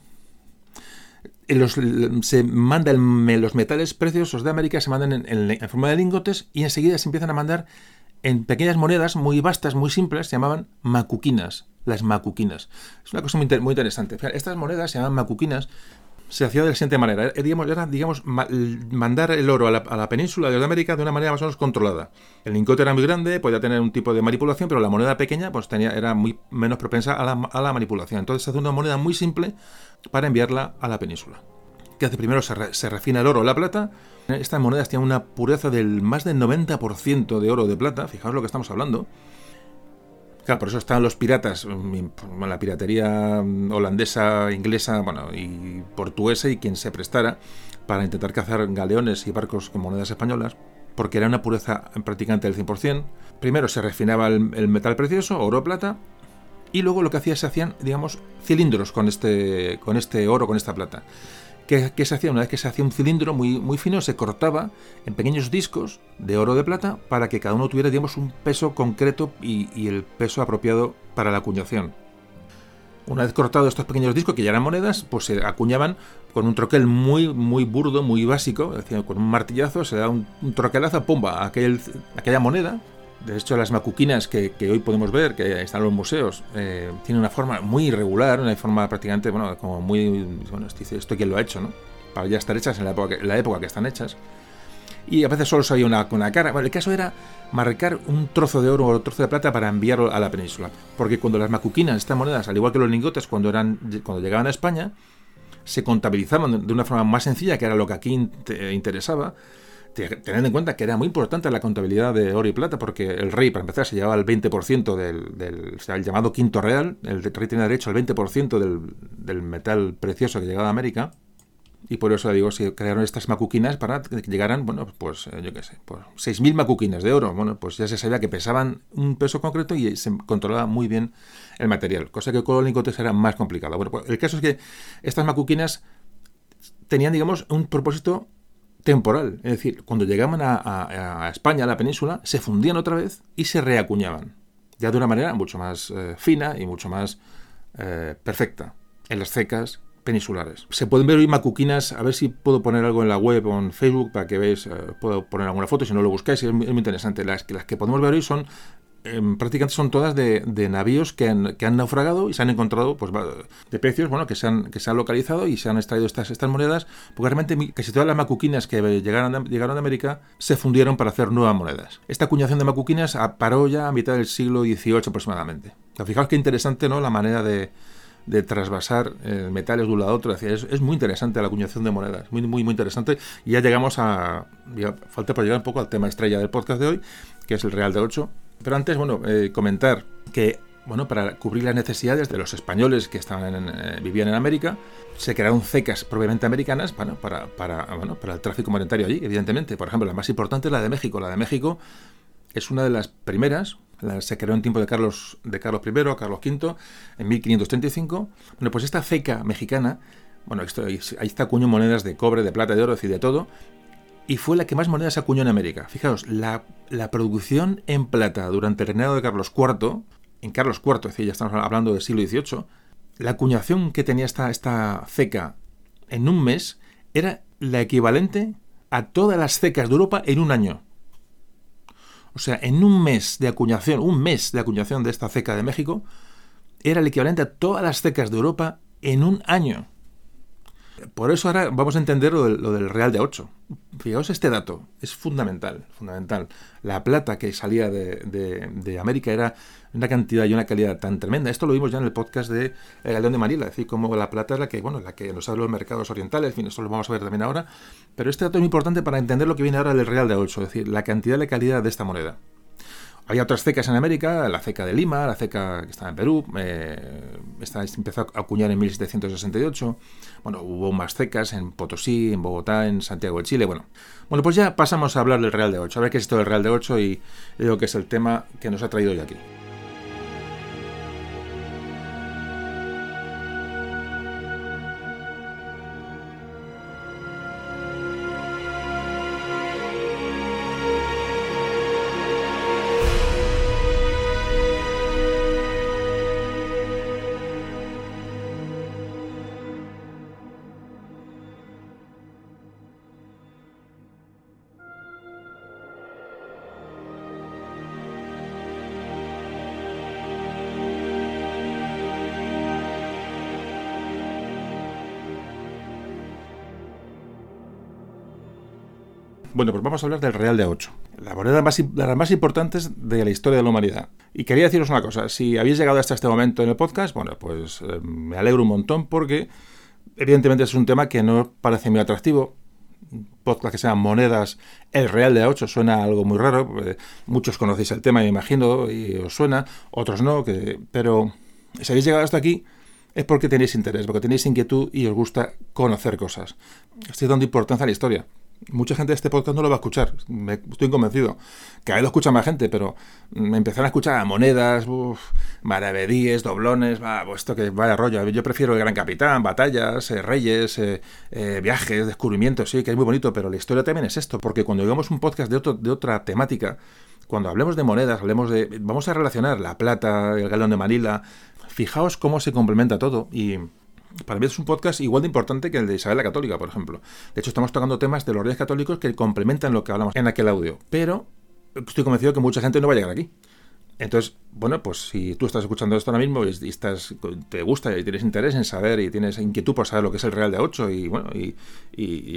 se mandan los metales preciosos de América, se mandan en, forma de lingotes y enseguida se empiezan a mandar en pequeñas monedas muy vastas, muy simples, se llamaban macuquinas, las macuquinas. Es una cosa muy, muy interesante. Estas monedas se llaman macuquinas se hacía de la siguiente manera. Era, digamos, era, digamos mandar el oro a la, península de América de una manera más o menos controlada. El lingote era muy grande, podía tener un tipo de manipulación, pero la moneda pequeña pues tenía, era muy menos propensa a la, manipulación. Entonces se hace una moneda muy simple para enviarla a la península. ¿Qué hace? Primero se, se refina el oro o la plata. Estas monedas tienen una pureza del más del 90% de oro de plata. Fijaos lo que estamos hablando. Claro, por eso están los piratas, mm, la piratería holandesa, inglesa, bueno, y portuguesa y quien se prestara para intentar cazar galeones y barcos con monedas españolas, porque era una pureza prácticamente del 100%. Primero se refinaba el, metal precioso, oro o plata, y luego lo que hacía se hacían, digamos, cilindros con este, con este oro, con esta plata. ¿Qué, se hacía? Una vez que se hacía un cilindro muy, muy fino, se cortaba en pequeños discos de oro de plata para que cada uno tuviera, digamos, un peso concreto y, el peso apropiado para la acuñación. Una vez cortados estos pequeños discos, que ya eran monedas, pues se acuñaban con un troquel muy, muy burdo, muy básico, es con un martillazo, se da un, troquelazo, pumba, aquel, aquella moneda, de hecho, las macuquinas que, hoy podemos ver, que están en los museos, eh, tienen una forma muy irregular, una forma prácticamente, bueno, como muy. Bueno, dice, ¿esto quién lo ha hecho, no? Para ya estar hechas en la época, la época que están hechas. Y a veces solo se una, una cara. Bueno, el caso era marcar un trozo de oro o un trozo de plata para enviarlo a la península. Porque cuando las macuquinas, estas monedas, al igual que los lingotes, cuando, eran, cuando llegaban a España, se contabilizaban de una forma más sencilla, que era lo que aquí interesaba Teniendo en cuenta que era muy importante la contabilidad de oro y plata, porque el rey, para empezar, se llevaba el 20% del, del el llamado quinto real, el rey tenía derecho al 20% del, del metal precioso que llegaba a América, y por eso digo, se crearon estas macuquinas para que llegaran, bueno, pues eh, yo qué sé, pues 6.000 macuquinas de oro. Bueno, pues ya se sabía que pesaban un peso concreto y se controlaba muy bien el material, cosa que con los lingotes era más complicado. Bueno, pues el caso es que estas macuquinas tenían, digamos, un propósito temporal. Es decir, cuando llegaban a, España, a la península, se fundían otra vez y se reacuñaban. Ya de una manera mucho más eh, fina y mucho más eh, perfecta. En las cecas peninsulares. Se pueden ver hoy macuquinas, a ver si puedo poner algo en la web o en Facebook para que veáis, eh, puedo poner alguna foto, si no lo buscáis, es muy, interesante. Las, las que podemos ver hoy son em, prácticamente son todas de, navíos que han, que han, naufragado y se han encontrado pues, de pecios bueno, que, se han, que se han localizado y se han extraído estas, estas monedas, porque realmente casi todas las macuquinas que llegaron, llegaron de América se fundieron para hacer nuevas monedas. Esta acuñación de macuquinas paró ya a mitad del siglo XVIII aproximadamente. fijaos qué interesante ¿no? la manera de, de trasvasar eh, metales de un lado a otro. Es, es, muy interesante la acuñación de monedas, muy, muy, muy interesante. Y ya llegamos a. falta por llegar un poco al tema estrella del podcast de hoy, que es el Real de 8. Pero antes, bueno, eh, comentar que, bueno, para cubrir las necesidades de los españoles que estaban eh, vivían en América, se crearon cecas propiamente americanas bueno, para, para, bueno, para el tráfico monetario allí, evidentemente. Por ejemplo, la más importante es la de México. La de México es una de las primeras se creó en tiempo de Carlos, de Carlos I, Carlos V, en 1535. Bueno, pues esta ceca mexicana, bueno, ahí está acuñó monedas de cobre, de plata, de oro, y de todo, y fue la que más monedas acuñó en América. Fijaos, la, producción en plata durante el reinado de Carlos IV, en Carlos IV, es decir, ya estamos hablando del siglo XVIII, la acuñación que tenía esta, esta ceca en un mes era la equivalente a todas las cecas de Europa en un año. O sea, en un mes de acuñación, un mes de acuñación de esta ceca de México, era el equivalente a todas las cecas de Europa en un año. Por eso ahora vamos a entender lo del, Real de 8. Fijaos este dato, es fundamental, fundamental. La plata que salía de, América era una cantidad y una calidad tan tremenda. Esto lo vimos ya en el podcast de El Galeón de Manila, es decir, como la plata es la que, bueno, la que nos abre los mercados orientales, en fin, esto lo vamos a ver también ahora. Pero este dato es muy importante para entender lo que viene ahora del Real de 8, es decir, la cantidad y la calidad de esta moneda. Había otras cecas en América, la ceca de Lima, la ceca que estaba en Perú, eh, esta empezó a acuñar en 1768. Bueno, hubo más cecas en Potosí, en Bogotá, en Santiago de Chile. Bueno, bueno pues ya pasamos a hablar del Real de 8, a ver qué es esto del Real de 8 y lo que es el tema que nos ha traído hoy aquí. Bueno, pues vamos a hablar del Real de 8, la moneda más, de las más importantes de la historia de la humanidad. Y quería deciros una cosa, si habéis llegado hasta este momento en el podcast, bueno, pues eh, me alegro un montón porque evidentemente es un tema que no parece muy atractivo. Podcast que sean monedas, el Real de 8 suena algo muy raro, eh, muchos conocéis el tema, me imagino, y os suena, otros no, que, pero si habéis llegado hasta aquí es porque tenéis interés, porque tenéis inquietud y os gusta conocer cosas. Estoy dando importancia a la historia mucha gente de este podcast no lo va a escuchar, me, estoy convencido. Que ahí lo escucha más gente, pero me empezaron a escuchar monedas, maravedíes, doblones, pues esto que vaya rollo. Yo prefiero el Gran Capitán, batallas, eh, reyes, eh, eh, viajes, descubrimientos, sí, que es muy bonito, pero la historia también es esto, porque cuando hagamos un podcast de otra temática, cuando hablemos de monedas, hablemos de. Vamos a relacionar la plata, el galón de Manila. Fijaos cómo se complementa todo y para mí es un podcast igual de importante que el de Isabel la Católica, por ejemplo. De hecho, estamos tocando temas de los reyes católicos que complementan lo que hablamos en aquel audio. Pero estoy convencido que mucha gente no va a llegar aquí. Entonces, bueno, pues si tú estás escuchando esto ahora mismo y te gusta y tienes interés en saber y tienes inquietud por saber lo que es el Real de 8 y bueno, y,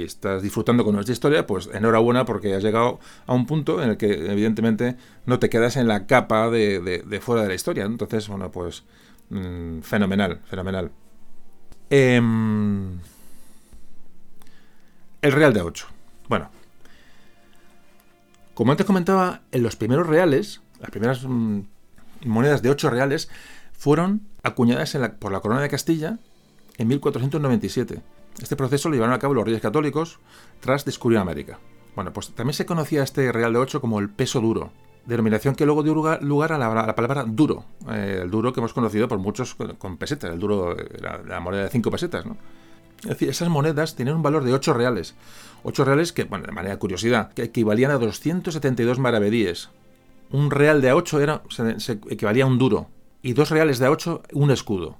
estás disfrutando con nuestra historia, pues enhorabuena porque has llegado a un punto en el que evidentemente no te quedas en la capa de, fuera de la historia. Entonces, bueno, pues mm, fenomenal, fenomenal. Em, el real de 8. Bueno, como antes comentaba, en los primeros reales, las primeras mm, monedas de 8 reales, fueron acuñadas por la corona de Castilla en 1497. Este proceso lo llevaron a cabo los reyes católicos tras descubrir América. Bueno, pues también se conocía este real de 8 como el peso duro, denominación que luego dio lugar, a, la, palabra duro, eh, el duro que hemos conocido por muchos con, pesetas, el duro, la, la, moneda de 5 pesetas, ¿no? Es decir, esas monedas tenían un valor de 8 reales. 8 reales que, bueno, de manera curiosidad, que equivalían a 272 maravedíes. Un real de a 8 era, se, equivalía a un duro. Y dos reales de a 8, un escudo.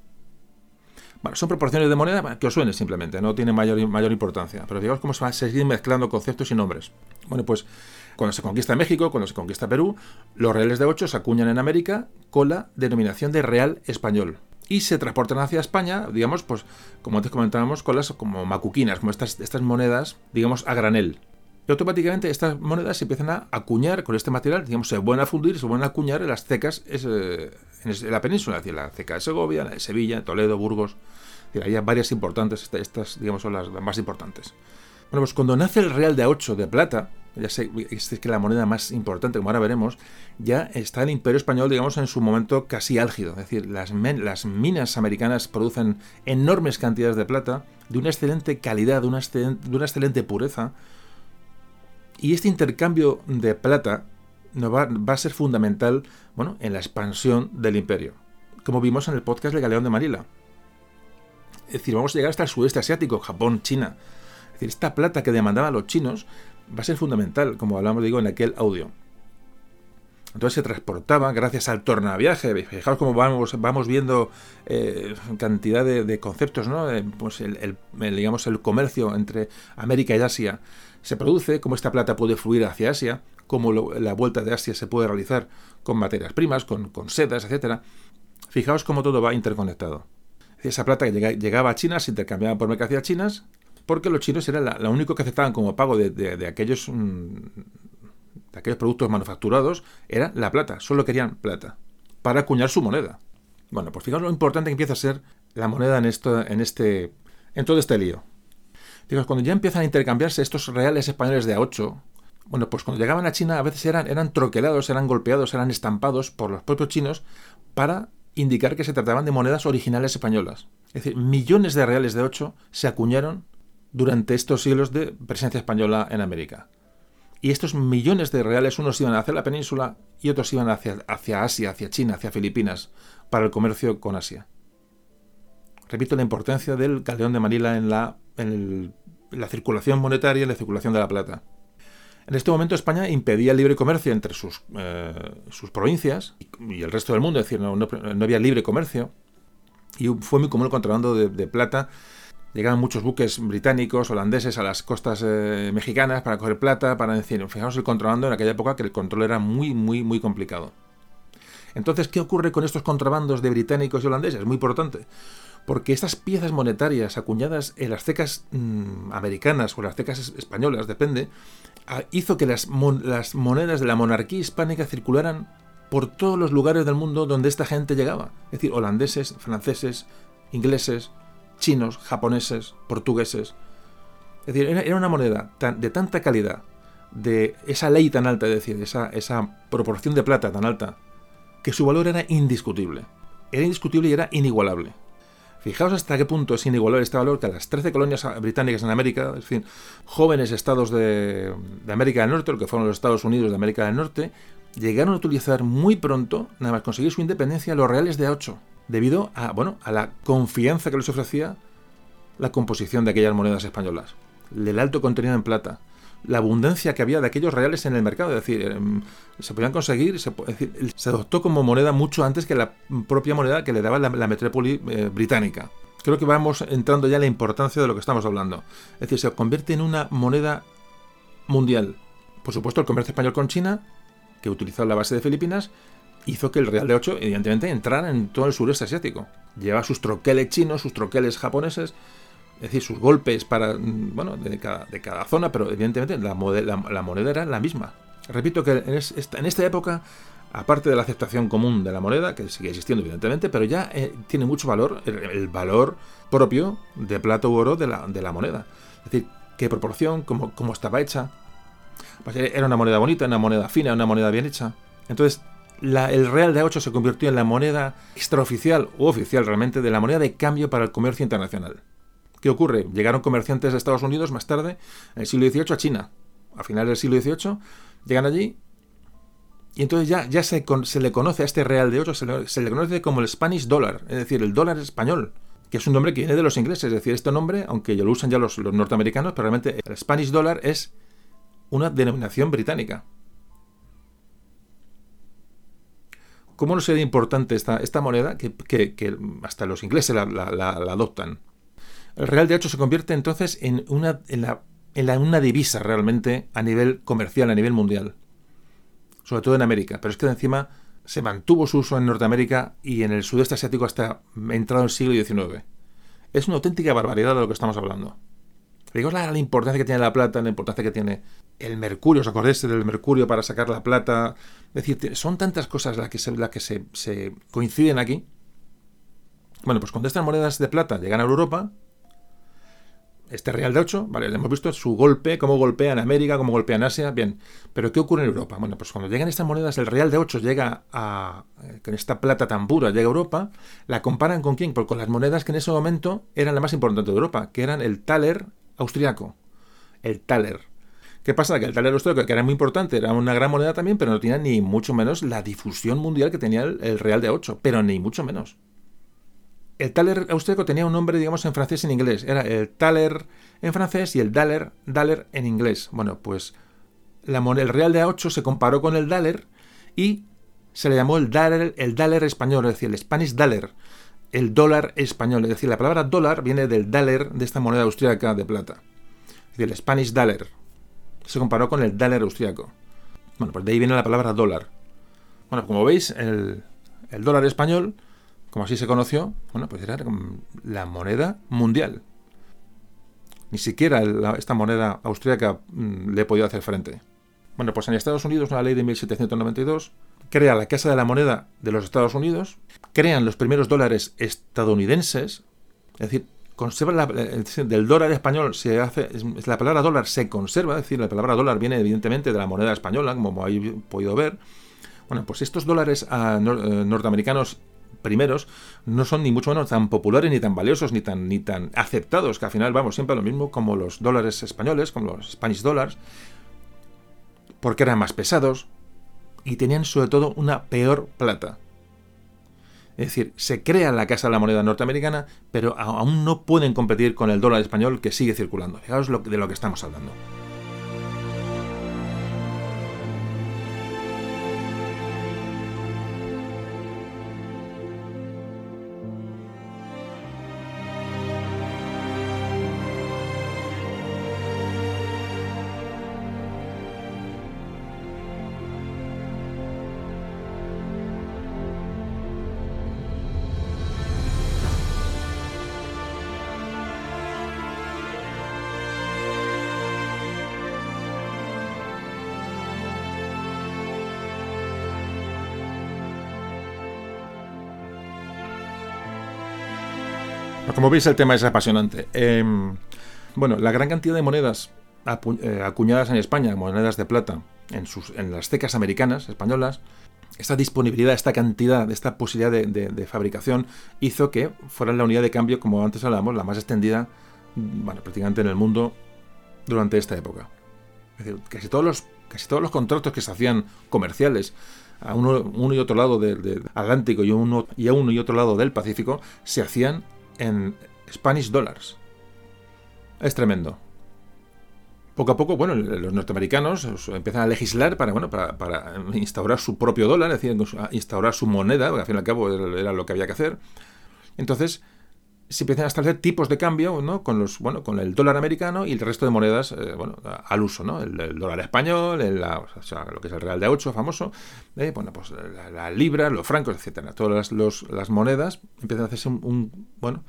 Bueno, son proporciones de moneda que os suene simplemente, no tiene mayor, mayor importancia. Pero digamos cómo se siguen mezclando conceptos y nombres. Bueno, pues Cuando se conquista México, cuando se conquista Perú, los reales de 8 se acuñan en América con la denominación de real español. Y se transportan hacia España, digamos, pues, como antes comentábamos, con las como macuquinas, como estas, estas monedas, digamos, a granel. Y automáticamente estas monedas se empiezan a acuñar con este material, digamos, se vuelven a fundir, se vuelven a acuñar en las cecas en la península, es decir, la ceca de Segovia, la de Sevilla, Toledo, Burgos. hay varias importantes, estas, digamos, son las más importantes. Bueno, pues cuando nace el real de A8 de plata, ya sé es que la moneda más importante, como ahora veremos, ya está el imperio español, digamos, en su momento casi álgido. Es decir, las, minas americanas producen enormes cantidades de plata, de una excelente calidad, de una, excelente pureza, y este intercambio de plata no va, a ser fundamental bueno, en la expansión del imperio, como vimos en el podcast de Galeón de Manila. Es decir, vamos a llegar hasta el sudeste asiático, Japón, China. Es decir, esta plata que demandaban los chinos va a ser fundamental, como hablamos, digo, en aquel audio. Entonces se transportaba gracias al tornaviaje. Fijaos cómo vamos, vamos viendo eh, cantidad de, conceptos, ¿no? Eh, pues el, digamos, el comercio entre América y Asia se produce, cómo esta plata puede fluir hacia Asia, cómo la vuelta de Asia se puede realizar con materias primas, con, sedas, etc. Fijaos cómo todo va interconectado. Esa plata que llegaba a China se intercambiaba por mercancías chinas, porque los chinos eran lo único que aceptaban como pago de, aquellos, mm, de aquellos productos manufacturados, era la plata, solo querían plata, para acuñar su moneda. Bueno, pues fijaos lo importante que empieza a ser la moneda en, esto, en, este, en todo este lío cuando ya empiezan a intercambiarse estos reales españoles de A8, bueno, pues cuando llegaban a China a veces eran, eran troquelados, eran golpeados, eran estampados por los propios chinos para indicar que se trataban de monedas originales españolas. Es decir, millones de reales de 8 se acuñaron durante estos siglos de presencia española en América. Y estos millones de reales, unos iban hacia la península y otros iban hacia, hacia Asia, hacia China, hacia Filipinas, para el comercio con Asia. Repito la importancia del galeón de Manila en la en la circulación monetaria y la circulación de la plata. En este momento España impedía el libre comercio entre sus, eh, sus provincias y, el resto del mundo, es decir, no, había libre comercio y fue muy común el contrabando de, plata. Llegaban muchos buques británicos, holandeses a las costas eh, mexicanas para coger plata, para decir, fijaos el contrabando en aquella época que el control era muy, muy, muy complicado. Entonces, ¿qué ocurre con estos contrabandos de británicos y holandeses? Muy importante porque estas piezas monetarias acuñadas en las cecas mm, americanas o las cecas españolas, depende, ah, hizo que las, las monedas de la monarquía hispánica circularan por todos los lugares del mundo donde esta gente llegaba. Es decir, holandeses, franceses, ingleses, chinos, japoneses, portugueses. Es decir, era, una moneda de tanta calidad, de esa ley tan alta, es decir, esa, esa proporción de plata tan alta, que su valor era indiscutible. Era indiscutible y era inigualable. Fijaos hasta qué punto es inigualable este valor que las 13 colonias británicas en América, es decir, jóvenes estados de, América del Norte, lo que fueron los Estados Unidos de América del Norte, llegaron a utilizar muy pronto, nada más conseguir su independencia, los reales de A8, debido a, bueno, a la confianza que les ofrecía la composición de aquellas monedas españolas, el alto contenido en plata, la abundancia que había de aquellos reales en el mercado. Es decir, em, se podían conseguir, se, adoptó como moneda mucho antes que la propia moneda que le daba la, metrópoli eh, británica. Creo que vamos entrando ya en la importancia de lo que estamos hablando. Es decir, se convierte en una moneda mundial. Por supuesto, el comercio español con China, que utilizó la base de Filipinas, hizo que el Real de 8, evidentemente, entrara en todo el sureste asiático. Lleva sus troqueles chinos, sus troqueles japoneses, es decir, sus golpes para, mm, bueno, de cada, de cada zona, pero evidentemente la, la, moneda era la misma. Repito que en, esta época, aparte de la aceptación común de la moneda, que sigue existiendo evidentemente, pero ya eh, tiene mucho valor el, valor propio de plata u oro de la, de la moneda. Es decir, qué proporción, cómo, cómo estaba hecha. Pues era una moneda bonita, una moneda fina, una moneda bien hecha. Entonces, el real de A8 se convirtió en la moneda extraoficial o oficial realmente de la moneda de cambio para el comercio internacional. ¿Qué ocurre? Llegaron comerciantes de Estados Unidos más tarde, en el siglo XVIII, a China. A finales del siglo XVIII, llegan allí y entonces ya, se, se, le conoce a este real de oro, se le, conoce como el Spanish Dollar, es decir, el dólar español, que es un nombre que viene de los ingleses. Es decir, este nombre, aunque ya lo usan ya los, norteamericanos, pero realmente el Spanish Dollar es una denominación británica. ¿Cómo no sería importante esta, esta moneda que, hasta los ingleses la adoptan? El real de 8 se convierte entonces en, una, en, la, en una divisa realmente a nivel comercial, a nivel mundial. Sobre todo en América. Pero es que encima se mantuvo su uso en Norteamérica y en el sudeste asiático hasta entrado el siglo XIX. Es una auténtica barbaridad de lo que estamos hablando. Digo la, importancia que tiene la plata, la importancia que tiene el mercurio, ¿os acordáis del mercurio para sacar la plata? Es decir, son tantas cosas las que, se, que se, coinciden aquí. Bueno, pues cuando estas monedas de plata llegan a Europa, este Real de 8, vale, hemos visto su golpe, cómo golpea en América, cómo golpea en Asia, bien. Pero ¿qué ocurre en Europa? Bueno, pues cuando llegan estas monedas, el Real de 8 llega a, eh, con esta plata tan pura, llega a Europa, la comparan con quién? Pues con las monedas que en ese momento eran las más importantes de Europa, que eran el taler austriaco. El taler. ¿Qué pasa? Que el taler austriaco, que era muy importante, era una gran moneda también, pero no tenía ni mucho menos la difusión mundial que tenía el, Real de 8, pero ni mucho menos el taler austríaco tenía un nombre, digamos, en francés y en inglés. Era el taler en francés y el daler, en inglés. Bueno, pues la, el real de A8 se comparó con el daler y se le llamó el daler, el daler español, es decir, el Spanish daler, el dólar español. Es decir, la palabra dólar viene del daler de esta moneda austríaca de plata. Es decir, el Spanish daler. Se comparó con el daler austríaco. Bueno, pues de ahí viene la palabra dólar. Bueno, como veis, el, dólar español como así se conoció, bueno, pues era la moneda mundial. Ni siquiera esta moneda austríaca mm, le podido hacer frente. Bueno, pues en Estados Unidos, una ley de 1792 crea la Casa de la Moneda de los Estados Unidos, crean los primeros dólares estadounidenses, es decir, conserva la, del dólar español se hace la palabra dólar se conserva, es decir, la palabra dólar viene evidentemente de la moneda española, como habéis podido ver. Bueno, pues estos dólares ah, eh, norteamericanos primeros no son ni mucho menos tan populares ni tan valiosos ni tan, ni tan aceptados, que al final vamos siempre lo mismo como los dólares españoles, como los Spanish dollars, porque eran más pesados y tenían sobre todo una peor plata. Es decir, se crea la Casa de la Moneda norteamericana, pero aún no pueden competir con el dólar español que sigue circulando. Fijaos de lo que estamos hablando. Como veis, el tema es apasionante. Em, bueno, la gran cantidad de monedas eh, acuñadas en España, monedas de plata, en, las cecas americanas, españolas, esta disponibilidad, esta cantidad, esta posibilidad de, fabricación hizo que fuera la unidad de cambio, como antes hablábamos, la más extendida, bueno, prácticamente en el mundo durante esta época. Es decir, casi todos los, contratos que se hacían comerciales a uno, y otro lado del Atlántico y a uno y otro lado del Pacífico se hacían en Spanish dollars. Es tremendo. Poco a poco, bueno, los norteamericanos empiezan a legislar para, bueno, para, instaurar su propio dólar, es decir, instaurar su moneda, porque al fin y al cabo era lo que había que hacer. Entonces, se empiezan a establecer tipos de cambio ¿no? con los bueno con el dólar americano y el resto de monedas eh, bueno al uso no el, dólar español o sea, lo que es el real de 8 famoso eh, bueno pues la, libra los francos etcétera. Todas las, monedas empiezan a hacerse un, bueno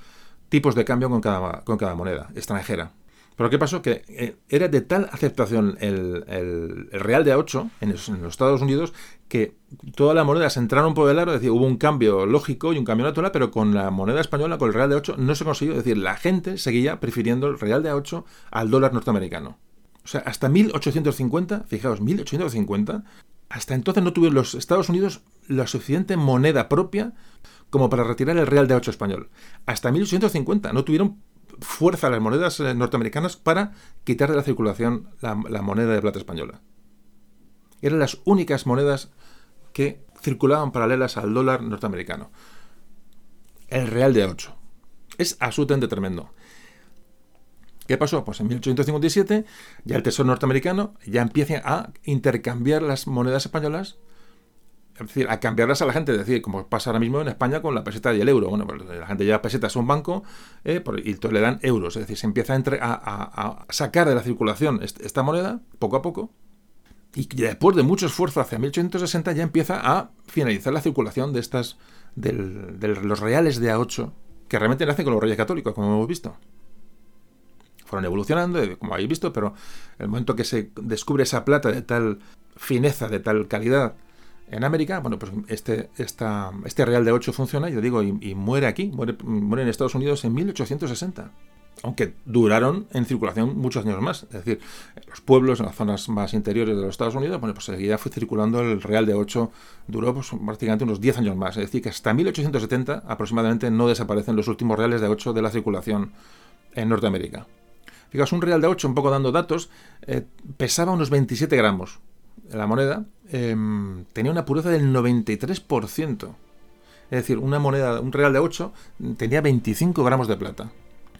tipos de cambio con cada con cada moneda extranjera pero ¿qué pasó? Que eh, era de tal aceptación el, real de A8 en, los Estados Unidos que todas las monedas entraron por el aro, es decir, hubo un cambio lógico y un cambio natural, pero con la moneda española, con el real de A8, no se consiguió. Es decir, la gente seguía prefiriendo el real de A8 al dólar norteamericano. O sea, hasta 1850, fijaos, 1850, hasta entonces no tuvieron los Estados Unidos la suficiente moneda propia como para retirar el real de A8 español. Hasta 1850 no tuvieron fuerza las monedas eh, norteamericanas para quitar de la circulación la, moneda de plata española. Eran las únicas monedas que circulaban paralelas al dólar norteamericano. El real de 8. Es absolutamente tremendo. ¿Qué pasó? Pues en 1857 ya el Tesoro norteamericano ya empieza a intercambiar las monedas españolas es decir, a cambiarlas a la gente, es decir, como pasa ahora mismo en España con la peseta y el euro. Bueno, pues la gente lleva pesetas a un banco eh, y entonces le dan euros. Es decir, se empieza a, sacar de la circulación esta moneda poco a poco. Y después de mucho esfuerzo, hacia 1860 ya empieza a finalizar la circulación de estas, de los reales de A8, que realmente nacen con los reyes católicos, como hemos visto. Fueron evolucionando, como habéis visto, pero el momento que se descubre esa plata de tal fineza, de tal calidad, en América, bueno, pues este, este Real de 8 funciona, yo digo, y, muere aquí, muere, en Estados Unidos en 1860. Aunque duraron en circulación muchos años más. Es decir, los pueblos, en las zonas más interiores de los Estados Unidos, bueno, pues seguía fue circulando el Real de 8, duró pues, prácticamente unos 10 años más. Es decir, que hasta 1870 aproximadamente no desaparecen los últimos Reales de 8 de la circulación en Norteamérica. Fijaos, un Real de 8, un poco dando datos, eh, pesaba unos 27 gramos la moneda, em, tenía una pureza del 93%. Es decir, una moneda, un real de 8 tenía 25 gramos de plata.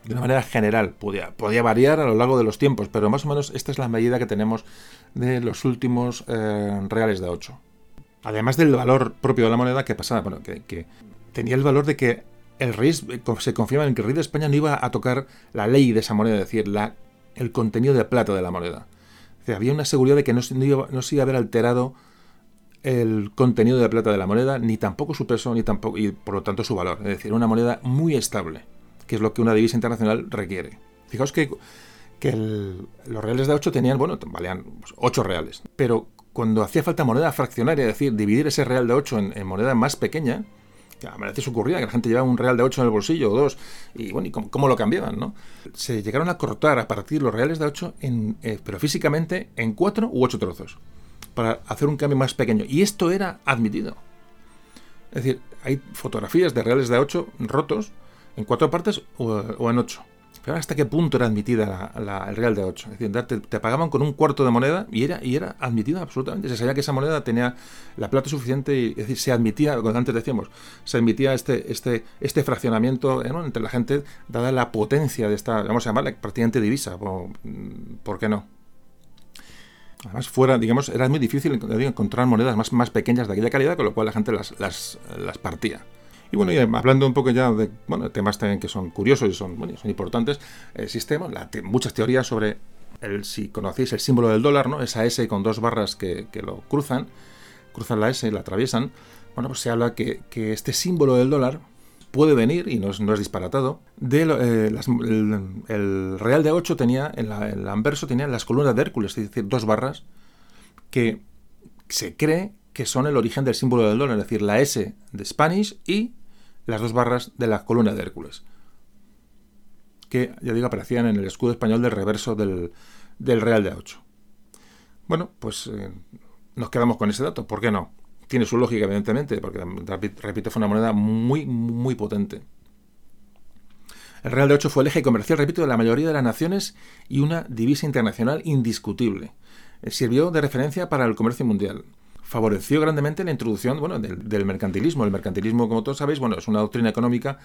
De una manera general, podía, variar a lo largo de los tiempos, pero más o menos esta es la medida que tenemos de los últimos eh, reales de 8. Además del valor propio de la moneda, que pasaba, bueno, que, tenía el valor de que el rey se confiaba en que el rey de España no iba a tocar la ley de esa moneda, es decir, la, el contenido de plata de la moneda había una seguridad de que no, se iba, a haber alterado el contenido de plata de la moneda, ni tampoco su peso, ni tampoco, y por lo tanto su valor. Es decir, una moneda muy estable, que es lo que una divisa internacional requiere. Fijaos que, los reales de 8 tenían, bueno, valían 8 reales, pero cuando hacía falta moneda fraccionaria, es decir, dividir ese real de 8 en moneda más pequeña, que a veces ocurría que la gente llevaba un real de 8 en el bolsillo o dos, y bueno, ¿y cómo, lo cambiaban? ¿no? Se llegaron a cortar, a partir los reales de 8, en, eh, pero físicamente en 4 u 8 trozos, para hacer un cambio más pequeño. Y esto era admitido. Es decir, hay fotografías de reales de 8 rotos en cuatro partes o en 8 hasta qué punto era admitida el real de 8. Es decir, te, pagaban con un cuarto de moneda y era, y era admitida absolutamente. Se sabía que esa moneda tenía la plata suficiente y es decir, se admitía, como antes decíamos, se admitía este, este, este fraccionamiento ¿eh? entre la gente, dada la potencia de esta, vamos a llamarla prácticamente divisa. ¿Por, qué no? Además, fuera, digamos, era muy difícil encontrar monedas más, más pequeñas de aquella calidad, con lo cual la gente las, las, las partía. Y bueno, y hablando un poco ya de bueno, temas también que son curiosos y son, bueno, son importantes, existen muchas teorías sobre el, si conocéis el símbolo del dólar, ¿no? esa S con dos barras que, lo cruzan, cruzan la S y la atraviesan. Bueno, pues se habla que, este símbolo del dólar puede venir, y no es, no es disparatado, de eh, el, Real de 8 tenía, en el anverso tenía las columnas de Hércules, es decir, dos barras que se cree que son el origen del símbolo del dólar, es decir, la S de Spanish y las dos barras de la columna de Hércules, que, ya digo, aparecían en el escudo español del reverso del, Real de A8. Bueno, pues eh, nos quedamos con ese dato, ¿por qué no? Tiene su lógica, evidentemente, porque, repito, fue una moneda muy, muy potente. El Real de 8 fue el eje comercial, repito, de la mayoría de las naciones y una divisa internacional indiscutible. Eh, sirvió de referencia para el comercio mundial favoreció grandemente la introducción bueno, del, mercantilismo. El mercantilismo, como todos sabéis, bueno, es una doctrina económica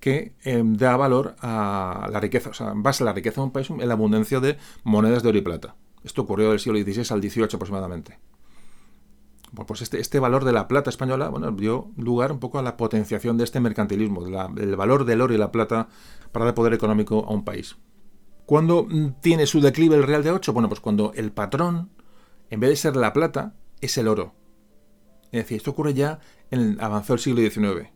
que em, da valor a la riqueza, o sea, basa la riqueza de un país en la abundancia de monedas de oro y plata. Esto ocurrió del siglo XVI al XVIII aproximadamente. Pues este, este valor de la plata española bueno, dio lugar un poco a la potenciación de este mercantilismo, del valor del oro y la plata para dar poder económico a un país. ¿Cuándo mm, tiene su declive el Real de 8? Bueno, pues cuando el patrón, en vez de ser la plata, es el oro. Es decir, esto ocurre ya en el avanzado siglo XIX.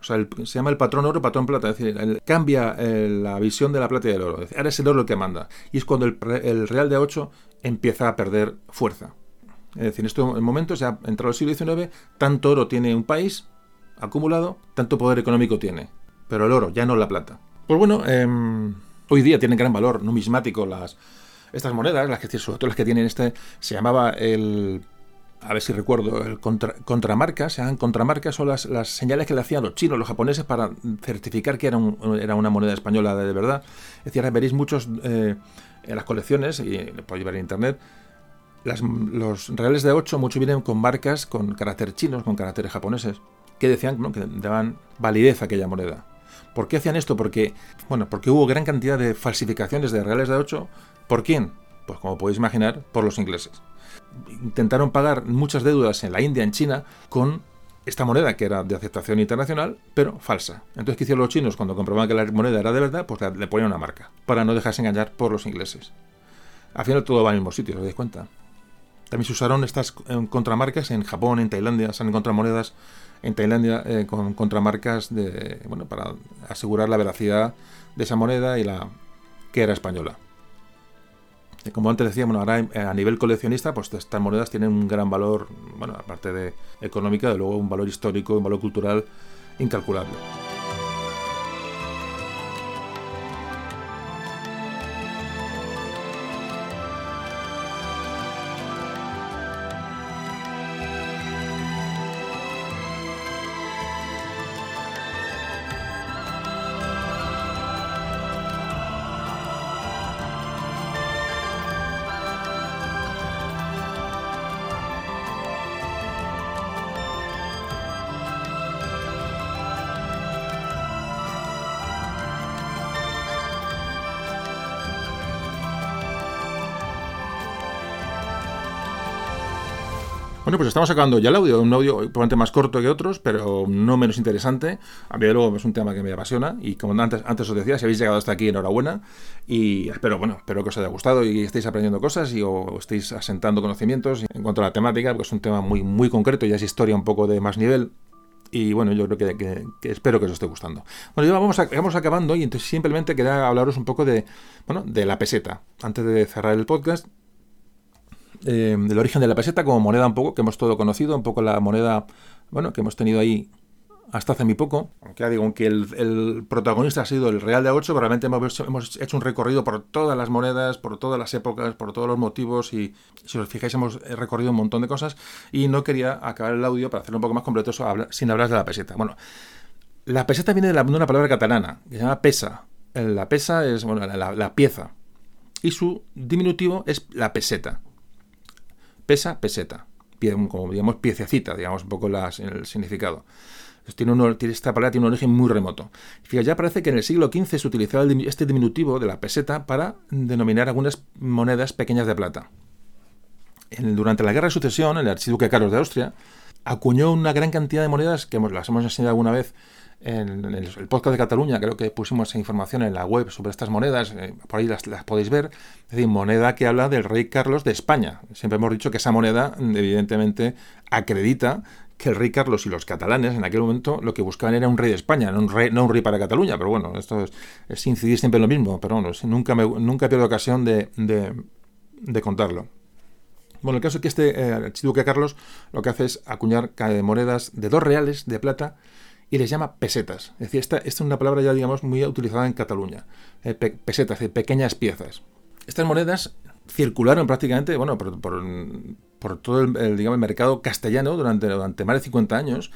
O sea, se llama el patrón oro, patrón plata. Es decir, cambia eh, la visión de la plata y del oro. ahora es el oro el que manda. Y es cuando el, real de 8 empieza a perder fuerza. Es decir, en este momento, ya entrado el siglo XIX, tanto oro tiene un país acumulado, tanto poder económico tiene. Pero el oro, ya no la plata. Pues bueno, em, hoy día tienen gran valor numismático las, estas monedas, las que, sobre todo las que tienen este, se llamaba el a ver si recuerdo, el contramarca, se llaman contramarcas, son las, las, señales que le hacían los chinos, los japoneses, para certificar que era, era una moneda española de, verdad. Es decir, veréis muchos eh, en las colecciones, y lo podéis ver en internet, los reales de 8 muchos vienen con marcas con carácter chinos, con caracteres japoneses, que decían que daban validez a aquella moneda. ¿Por qué hacían esto? Porque, bueno, porque hubo gran cantidad de falsificaciones de reales de 8 ¿Por quién? Pues como podéis imaginar, por los ingleses. intentaron pagar muchas deudas en la India, en China, con esta moneda que era de aceptación internacional, pero falsa. Entonces, ¿qué hicieron los chinos cuando comprobaban que la moneda era de verdad? Pues le ponían una marca, para no dejarse engañar por los ingleses. Al final todo va al mismo sitio, ¿os dais cuenta? También se usaron estas eh, contramarcas en Japón, en Tailandia, se han encontrado monedas en Tailandia eh, con contramarcas de, bueno, para asegurar la veracidad de esa moneda y la que era española. Como antes decíamos, ahora eh, a nivel coleccionista, pues estas monedas tienen un gran valor, bueno, aparte de económica, de luego un valor histórico, un valor cultural incalculable. Bueno, pues estamos sacando ya el audio, un audio probablemente más corto que otros, pero no menos interesante. A mí luego es un tema que me apasiona y como antes, antes os decía, si habéis llegado hasta aquí, enhorabuena y espero, bueno, espero que os haya gustado y estéis aprendiendo cosas y o estéis asentando conocimientos en cuanto a la temática, porque es un tema muy, muy concreto y es historia un poco de más nivel, y bueno, yo creo que, espero que os esté gustando. Bueno, ya vamos, vamos acabando y entonces simplemente quería hablaros un poco de, bueno, de la peseta. Antes de cerrar el podcast, eh, del origen de la peseta como moneda un poco, que hemos todo conocido, un poco la moneda, bueno, que hemos tenido ahí hasta hace muy poco. Aunque digo, aunque el, protagonista ha sido el Real de 8, realmente hemos, hecho un recorrido por todas las monedas, por todas las épocas, por todos los motivos y si os fijáis hemos recorrido un montón de cosas y no quería acabar el audio para hacerlo un poco más completo sin hablar de la peseta. Bueno, la peseta viene de, la, de una palabra catalana que se llama pesa. La pesa es bueno, la, la pieza y su diminutivo es la peseta pesa, peseta. Como digamos, piececita, digamos un poco el significado. tiene, esta palabra tiene un origen muy remoto. Fíjate, ya parece que en el siglo XV se utilizaba este diminutivo de la peseta para denominar algunas monedas pequeñas de plata. durante la Guerra de Sucesión, el archiduque Carlos de Austria acuñó una gran cantidad de monedas que las hemos enseñado alguna vez en, el, podcast de Cataluña, creo que pusimos información en la web sobre estas monedas, eh, por ahí las, podéis ver, es decir, moneda que habla del rey Carlos de España. Siempre hemos dicho que esa moneda, evidentemente, acredita que el rey Carlos y los catalanes en aquel momento lo que buscaban era un rey de España, no un rey, para Cataluña, pero bueno, esto es, incidir siempre en lo mismo, pero bueno, nunca, me, nunca pierdo ocasión de, de, contarlo. Bueno, el caso es que este eh, archiduque Carlos lo que hace es acuñar monedas de dos reales de plata y les llama pesetas. Es decir, esta, es una palabra ya, digamos, muy utilizada en Cataluña. Eh, pesetas, es decir, pequeñas piezas. Estas monedas circularon prácticamente, bueno, por, por, todo el, digamos, mercado castellano durante, durante más de 50 años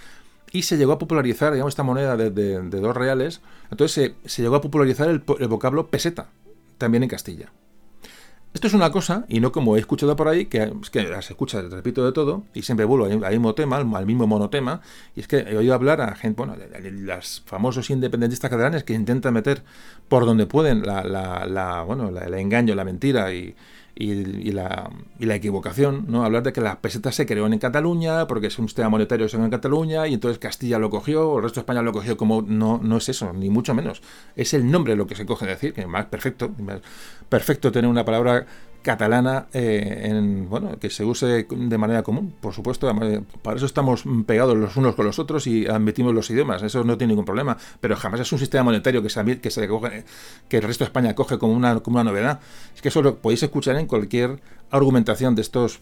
y se llegó a popularizar, digamos, esta moneda de, dos reales. Entonces se, llegó a popularizar el vocablo peseta, también en Castilla. Esto es una cosa, y no como he escuchado por ahí, que, es escucha, repito, de todo, y siempre vuelvo al mismo tema, al mismo monotema, y es que he oído hablar a gente, bueno, los famosos independentistas catalanes que intentan meter por donde pueden la, la, la bueno, el engaño, la mentira y, y, la, y, la, equivocación, ¿no? Hablar de que las pesetas se creó en Cataluña, porque es un sistema monetario en Cataluña, y entonces Castilla lo cogió, el resto de España lo cogió como no, no es eso, ni mucho menos. Es el nombre lo que se coge decir, que más perfecto, perfecto tener una palabra catalana eh, en, bueno, que se use de manera común, por supuesto. Para eso estamos pegados los unos con los otros y admitimos los idiomas, eso no tiene ningún problema. Pero jamás es un sistema monetario que se, que, coge, que el resto de España coge como una, como una novedad. Es que eso lo podéis escuchar en cualquier argumentación de estos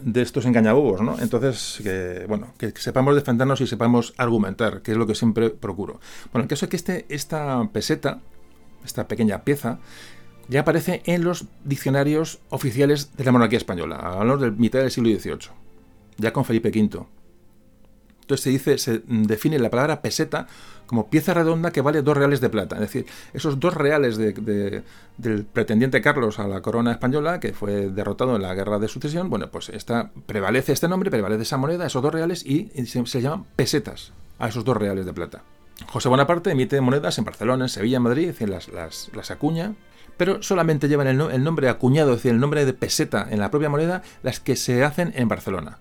de estos engañabobos, ¿no? Entonces, que, bueno, que sepamos defendernos y sepamos argumentar, que es lo que siempre procuro. Bueno, el caso es que este, esta peseta, esta pequeña pieza, ya aparece en los diccionarios oficiales de la monarquía española, a lo de mitad del siglo XVIII, ya con Felipe V. Entonces se dice, se define la palabra peseta como pieza redonda que vale dos reales de plata. Es decir, esos dos reales del pretendiente Carlos a la corona española, que fue derrotado en la guerra de sucesión, bueno, pues esta, prevalece este nombre, prevalece esa moneda, esos dos reales, y, se, llaman pesetas a esos dos reales de plata. José Bonaparte emite monedas en Barcelona, en Sevilla, en Madrid, las, las acuña pero solamente llevan el, nombre acuñado, es decir, el nombre de peseta en la propia moneda, las que se hacen en Barcelona.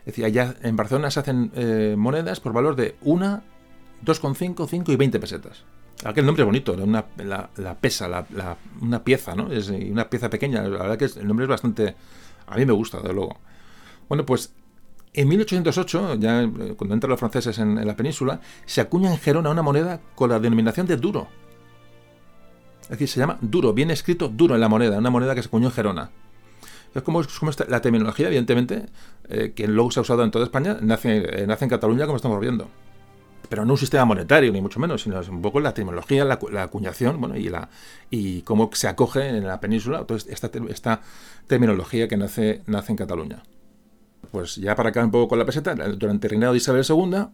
Es decir, allá en Barcelona se hacen eh, monedas por valor de 1, 2,5, 5 y 20 pesetas. Aquel nombre es bonito, una, la, pesa, una pieza, ¿no? Es una pieza pequeña. La verdad que el nombre es bastante. A mí me gusta, de luego. Bueno, pues en 1808, ya eh, cuando entran los franceses en, la península, se acuña en Gerona una moneda con la denominación de duro. Es decir, se llama duro, viene escrito duro en la moneda, una moneda que se acuñó en Gerona. Es como, la terminología, evidentemente, eh, que luego se ha usado en toda España, nace, eh, nace en Cataluña, como estamos viendo pero no un sistema monetario, ni mucho menos, sino un poco la tecnología, la, acuñación, bueno, y la y cómo se acoge en la península entonces esta, esta terminología que nace, nace en Cataluña. Pues ya para acá un poco con la peseta, durante el reinado de Isabel II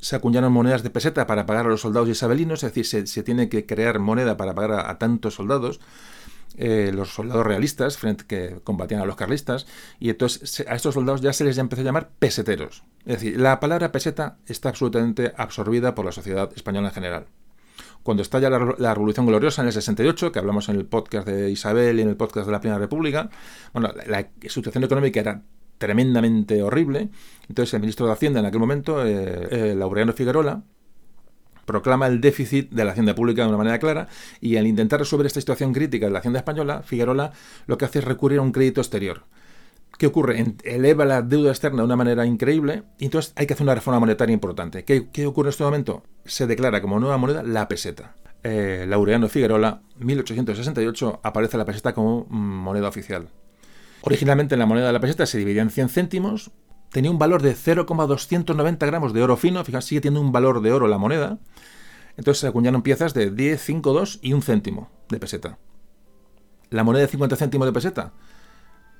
se acuñaron monedas de peseta para pagar a los soldados isabelinos, es decir, se, tiene que crear moneda para pagar a tantos soldados. Eh, los soldados realistas frente, que combatían a los carlistas, y entonces a estos soldados ya se les empezó a llamar peseteros. Es decir, la palabra peseta está absolutamente absorbida por la sociedad española en general. Cuando estalla la, la, Revolución Gloriosa en el 68, que hablamos en el podcast de Isabel y en el podcast de la Primera República, bueno, la, situación económica era tremendamente horrible. Entonces el ministro de Hacienda en aquel momento, eh, eh, Laureano Figuerola, proclama el déficit de la hacienda pública de una manera clara y al intentar resolver esta situación crítica de la hacienda española, Figueroa lo que hace es recurrir a un crédito exterior. ¿Qué ocurre? Eleva la deuda externa de una manera increíble y entonces hay que hacer una reforma monetaria importante. ¿Qué, ocurre en este momento? Se declara como nueva moneda la peseta. Eh, Laureano Figueroa, 1868, aparece la peseta como mm, moneda oficial. Originalmente la moneda de la peseta se dividía en 100 céntimos tenía un valor de 0,290 gramos de oro fino, fíjate, sigue teniendo un valor de oro la moneda. Entonces se acuñaron piezas de 10, 5, 2 y un céntimo de peseta. La moneda de 50 céntimos de peseta,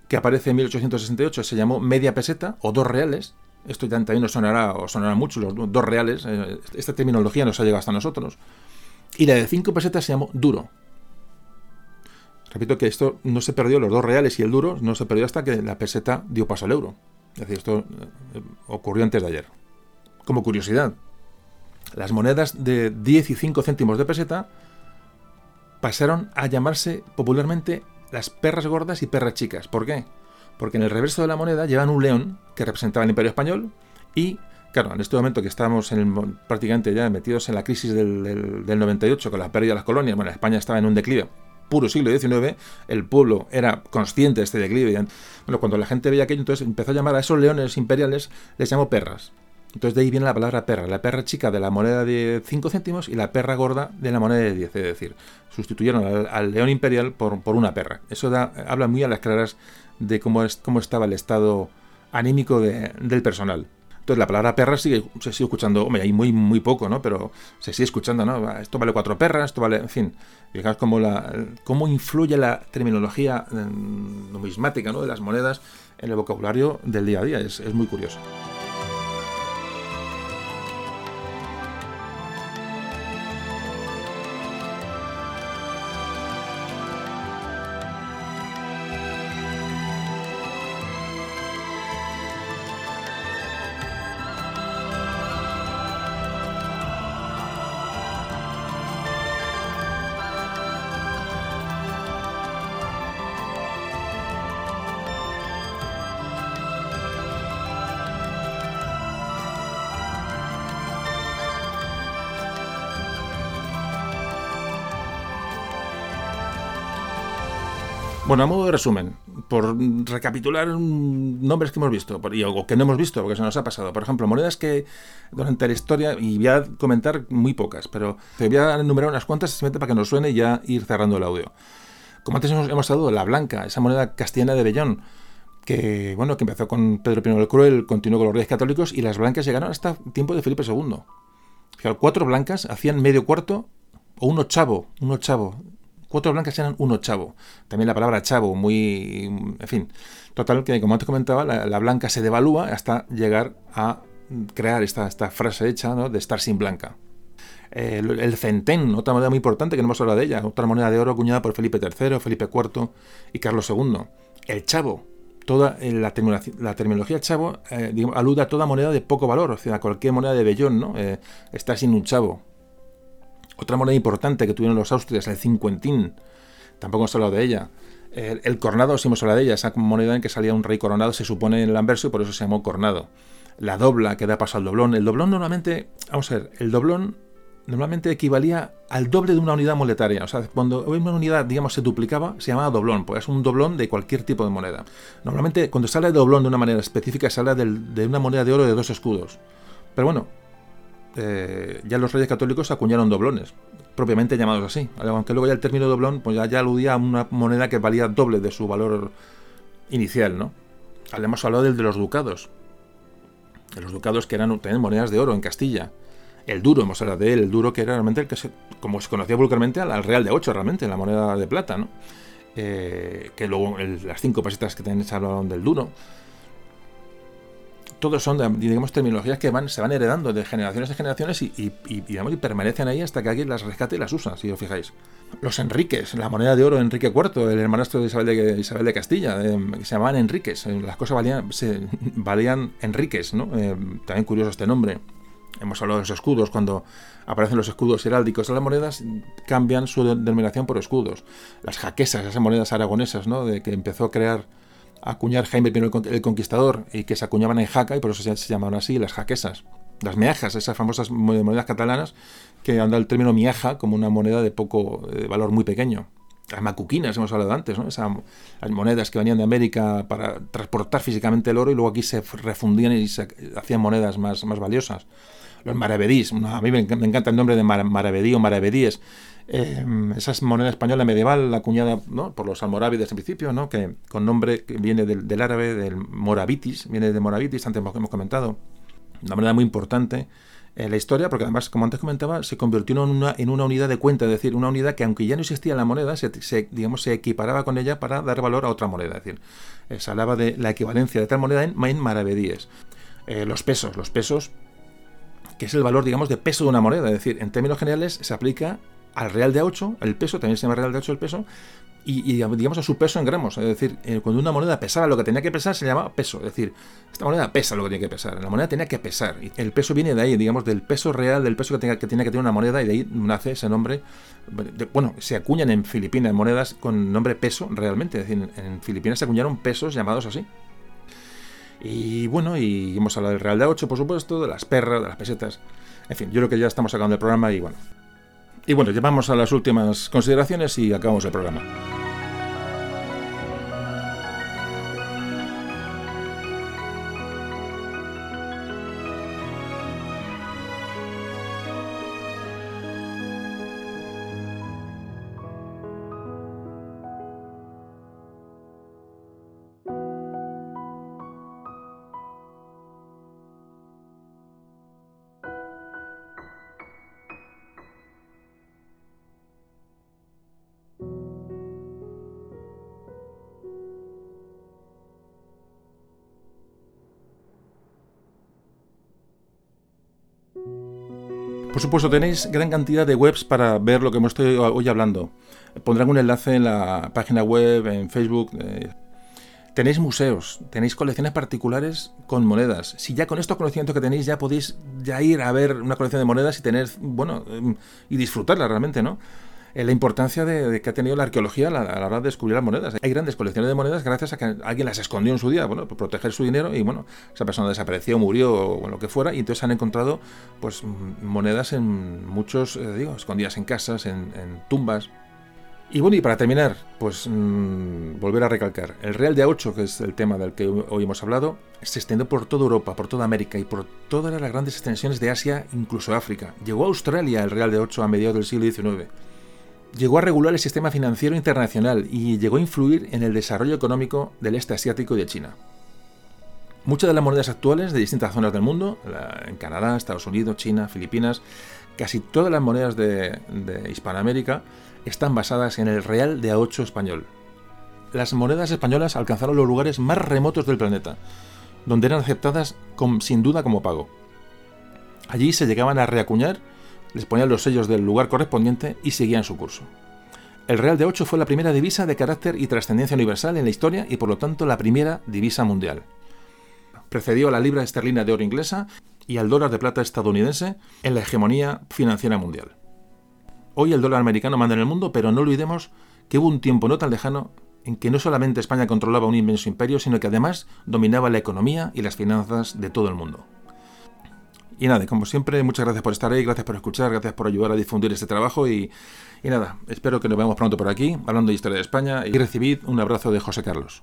que aparece en 1868, se llamó media peseta o dos reales. Esto también nos sonará, o sonará mucho, los dos reales. Eh, esta terminología nos ha llegado hasta nosotros. Y la de 5 pesetas se llamó duro. Repito que esto no se perdió, los dos reales y el duro no se perdió hasta que la peseta dio paso al euro. Es decir, esto eh, ocurrió antes de ayer. Como curiosidad, las monedas de 10 y 5 céntimos de peseta pasaron a llamarse popularmente las perras gordas y perras chicas. ¿Por qué? Porque en el reverso de la moneda llevan un león que representaba el Imperio Español y, claro, en este momento que estamos en prácticamente ya metidos en la crisis del, del 98 con la pérdida de las colonias, bueno, España estaba en un declive puro siglo XIX, el pueblo era consciente de este declive. Bueno, cuando la gente veía aquello, entonces empezó a llamar a esos leones imperiales, les llamó perras. Entonces de ahí viene la palabra perra, la perra chica de la moneda de 5 céntimos y la perra gorda de la moneda de 10, es decir, sustituyeron al, león imperial por, por, una perra. Eso da, habla muy a las claras de cómo, es, cómo estaba el estado anímico del personal. Entonces la palabra perra sigue, se sigue escuchando, hombre, hay muy, muy poco, ¿no? Pero se sigue escuchando, ¿no? Esto vale cuatro perras, esto vale, en fin. Fijaos cómo, la, cómo influye la terminología mm, numismática, ¿no? De las monedas en el vocabulario del día a día. es, es muy curioso. Bueno, a modo de resumen, por recapitular nombres que hemos visto, o que no hemos visto, porque se nos ha pasado. Por ejemplo, monedas que durante la historia, y voy a comentar muy pocas, pero te voy a enumerar unas cuantas simplemente para que nos suene y ya ir cerrando el audio. Como antes hemos, hemos hablado, la blanca, esa moneda castellana de Bellón, que bueno, que empezó con Pedro I el Cruel, continuó con los reyes católicos, y las blancas llegaron hasta tiempo de Felipe II. Fíjate, cuatro blancas hacían medio cuarto o un ochavo, un ochavo cuatro blancas eran un chavo. También la palabra chavo, muy. En fin. Total, que como antes comentaba, la, blanca se devalúa hasta llegar a crear esta, esta frase hecha ¿no? de estar sin blanca. el, centén, otra moneda muy importante que no hemos hablado de ella, otra moneda de oro acuñada por Felipe III, Felipe IV y Carlos II. El chavo, toda eh, la, terminología, chavo eh, alude a toda moneda de poco valor, o sea, a cualquier moneda de vellón, ¿no? Eh, está sin un chavo. Otra moneda importante que tuvieron los austrias, el cincuentín, tampoco hemos hablado de ella. El, cornado, sí hemos hablado de ella, esa moneda en que salía un rey coronado, se supone en el anverso y por eso se llamó cornado. La dobla que da paso al doblón. El doblón normalmente, vamos a ver, el doblón normalmente equivalía al doble de una unidad monetaria. O sea, cuando una unidad, digamos, se duplicaba, se llamaba doblón, pues es un doblón de cualquier tipo de moneda. Normalmente, cuando se habla de doblón de una manera específica, se habla de, una moneda de oro de dos escudos. Pero bueno, eh, ya los reyes católicos acuñaron doblones, propiamente llamados así. Aunque luego ya el término doblón pues ya, aludía a una moneda que valía doble de su valor inicial, ¿no? Hemos hablado del de los ducados. De los ducados que eran tenían monedas de oro en Castilla el duro, hemos hablado de él, el duro que era realmente el que se, como se conocía vulgarmente al, real de 8 realmente, la moneda de plata, ¿no? Eh, que luego las cinco pesetas que tenéis hablaron del duro. Todos son, digamos, terminologías que se van heredando de generaciones en generaciones y, permanecen ahí hasta que alguien las rescate y las usa, si os fijáis. Los Enriques, la moneda de oro de Enrique IV, el hermanastro de Isabel de, Castilla, eh, se llamaban Enriques, eh, las cosas valían, [laughs] valían Enriques, ¿no? también curioso este nombre hemos hablado de los escudos, cuando aparecen los escudos heráldicos las monedas, cambian su denominación por escudos. Las jaquesas, esas monedas aragonesas, ¿no? De que empezó a crear, acuñar Jaime I el Conquistador y que se acuñaban en jaca y por eso se, llamaban así, las jaquesas. Las miajas, esas famosas monedas catalanas que han dado el término miaja como una moneda de poco de valor muy pequeño. Las macuquinas, hemos hablado antes, ¿no? Esas monedas que venían de América para transportar físicamente el oro y luego aquí se refundían y se hacían monedas más, más valiosas los maravedís. A mí me, encanta el nombre de maravedí o maravedíes. Eh, esa moneda española medieval, acuñada ¿no? por los almorávides en principio, ¿no? que con nombre que viene del, árabe, del moravitis, viene de moravitis, antes hemos, comentado. Una moneda muy importante en la historia, porque además, como antes comentaba, se convirtió en una, en una unidad de cuenta, es decir, una unidad que aunque ya no existía la moneda, se, digamos, se equiparaba con ella para dar valor a otra moneda. Es decir, eh, se hablaba de la equivalencia de tal moneda en, en maravedíes. Eh, los pesos, los pesos que es el valor, digamos, de peso de una moneda. Es decir, en términos generales se aplica al real de 8, el peso, también se llama real de 8 el peso, y, digamos a su peso en gramos. Es decir, eh, cuando una moneda pesaba lo que tenía que pesar, se llama peso. Es decir, esta moneda pesa lo que tiene que pesar. La moneda tenía que pesar. Y el peso viene de ahí, digamos, del peso real, del peso que, tiene que tener una moneda, y de ahí nace ese nombre. bueno, se acuñan en Filipinas monedas con nombre peso realmente. Es decir, en Filipinas se acuñaron pesos llamados así. Y bueno, y hemos hablado del Real de 8, por supuesto, de las perras, de las pesetas. En fin, yo creo que ya estamos sacando el programa y bueno. Y bueno, llevamos a las últimas consideraciones y acabamos el programa. Por supuesto, tenéis gran cantidad de webs para ver lo que hemos estoy hoy hablando. Pondré un enlace en la página web, en Facebook. Eh. Tenéis museos, tenéis colecciones particulares con monedas. Si ya con estos conocimientos que tenéis ya podéis ya ir a ver una colección de monedas y tener, bueno, y disfrutarla realmente, ¿no? Eh, la importancia de, que ha tenido la arqueología a la, hora de descubrir las monedas. Hay grandes colecciones de monedas gracias a que alguien las escondió en su día, bueno, por proteger su dinero y bueno, esa persona desapareció, murió o lo que fuera y entonces han encontrado pues monedas en muchos, eh, digo, escondidas en casas, en, tumbas. Y bueno, y para terminar, pues volver a recalcar, el Real de A8, que es el tema del que hoy hemos hablado, se extendió por toda Europa, por toda América y por todas las grandes extensiones de Asia, incluso África. Llegó a Australia el Real de 8 a mediados del siglo XIX llegó a regular el sistema financiero internacional y llegó a influir en el desarrollo económico del este asiático y de China. Muchas de las monedas actuales de distintas zonas del mundo, en Canadá, Estados Unidos, China, Filipinas, casi todas las monedas de, Hispanoamérica están basadas en el real de A8 español. Las monedas españolas alcanzaron los lugares más remotos del planeta, donde eran aceptadas sin duda como pago. Allí se llegaban a reacuñar les ponían los sellos del lugar correspondiente y seguían su curso. El Real de 8 fue la primera divisa de carácter y trascendencia universal en la historia y por lo tanto la primera divisa mundial. Precedió a la libra esterlina de oro inglesa y al dólar de plata estadounidense en la hegemonía financiera mundial. Hoy el dólar americano manda en el mundo, pero no olvidemos que hubo un tiempo no tan lejano en que no solamente España controlaba un inmenso imperio, sino que además dominaba la economía y las finanzas de todo el mundo. Y nada, como siempre, muchas gracias por estar ahí, gracias por escuchar, gracias por ayudar a difundir este trabajo y, nada, espero que nos veamos pronto por aquí, hablando de historia de España y recibid un abrazo de José Carlos.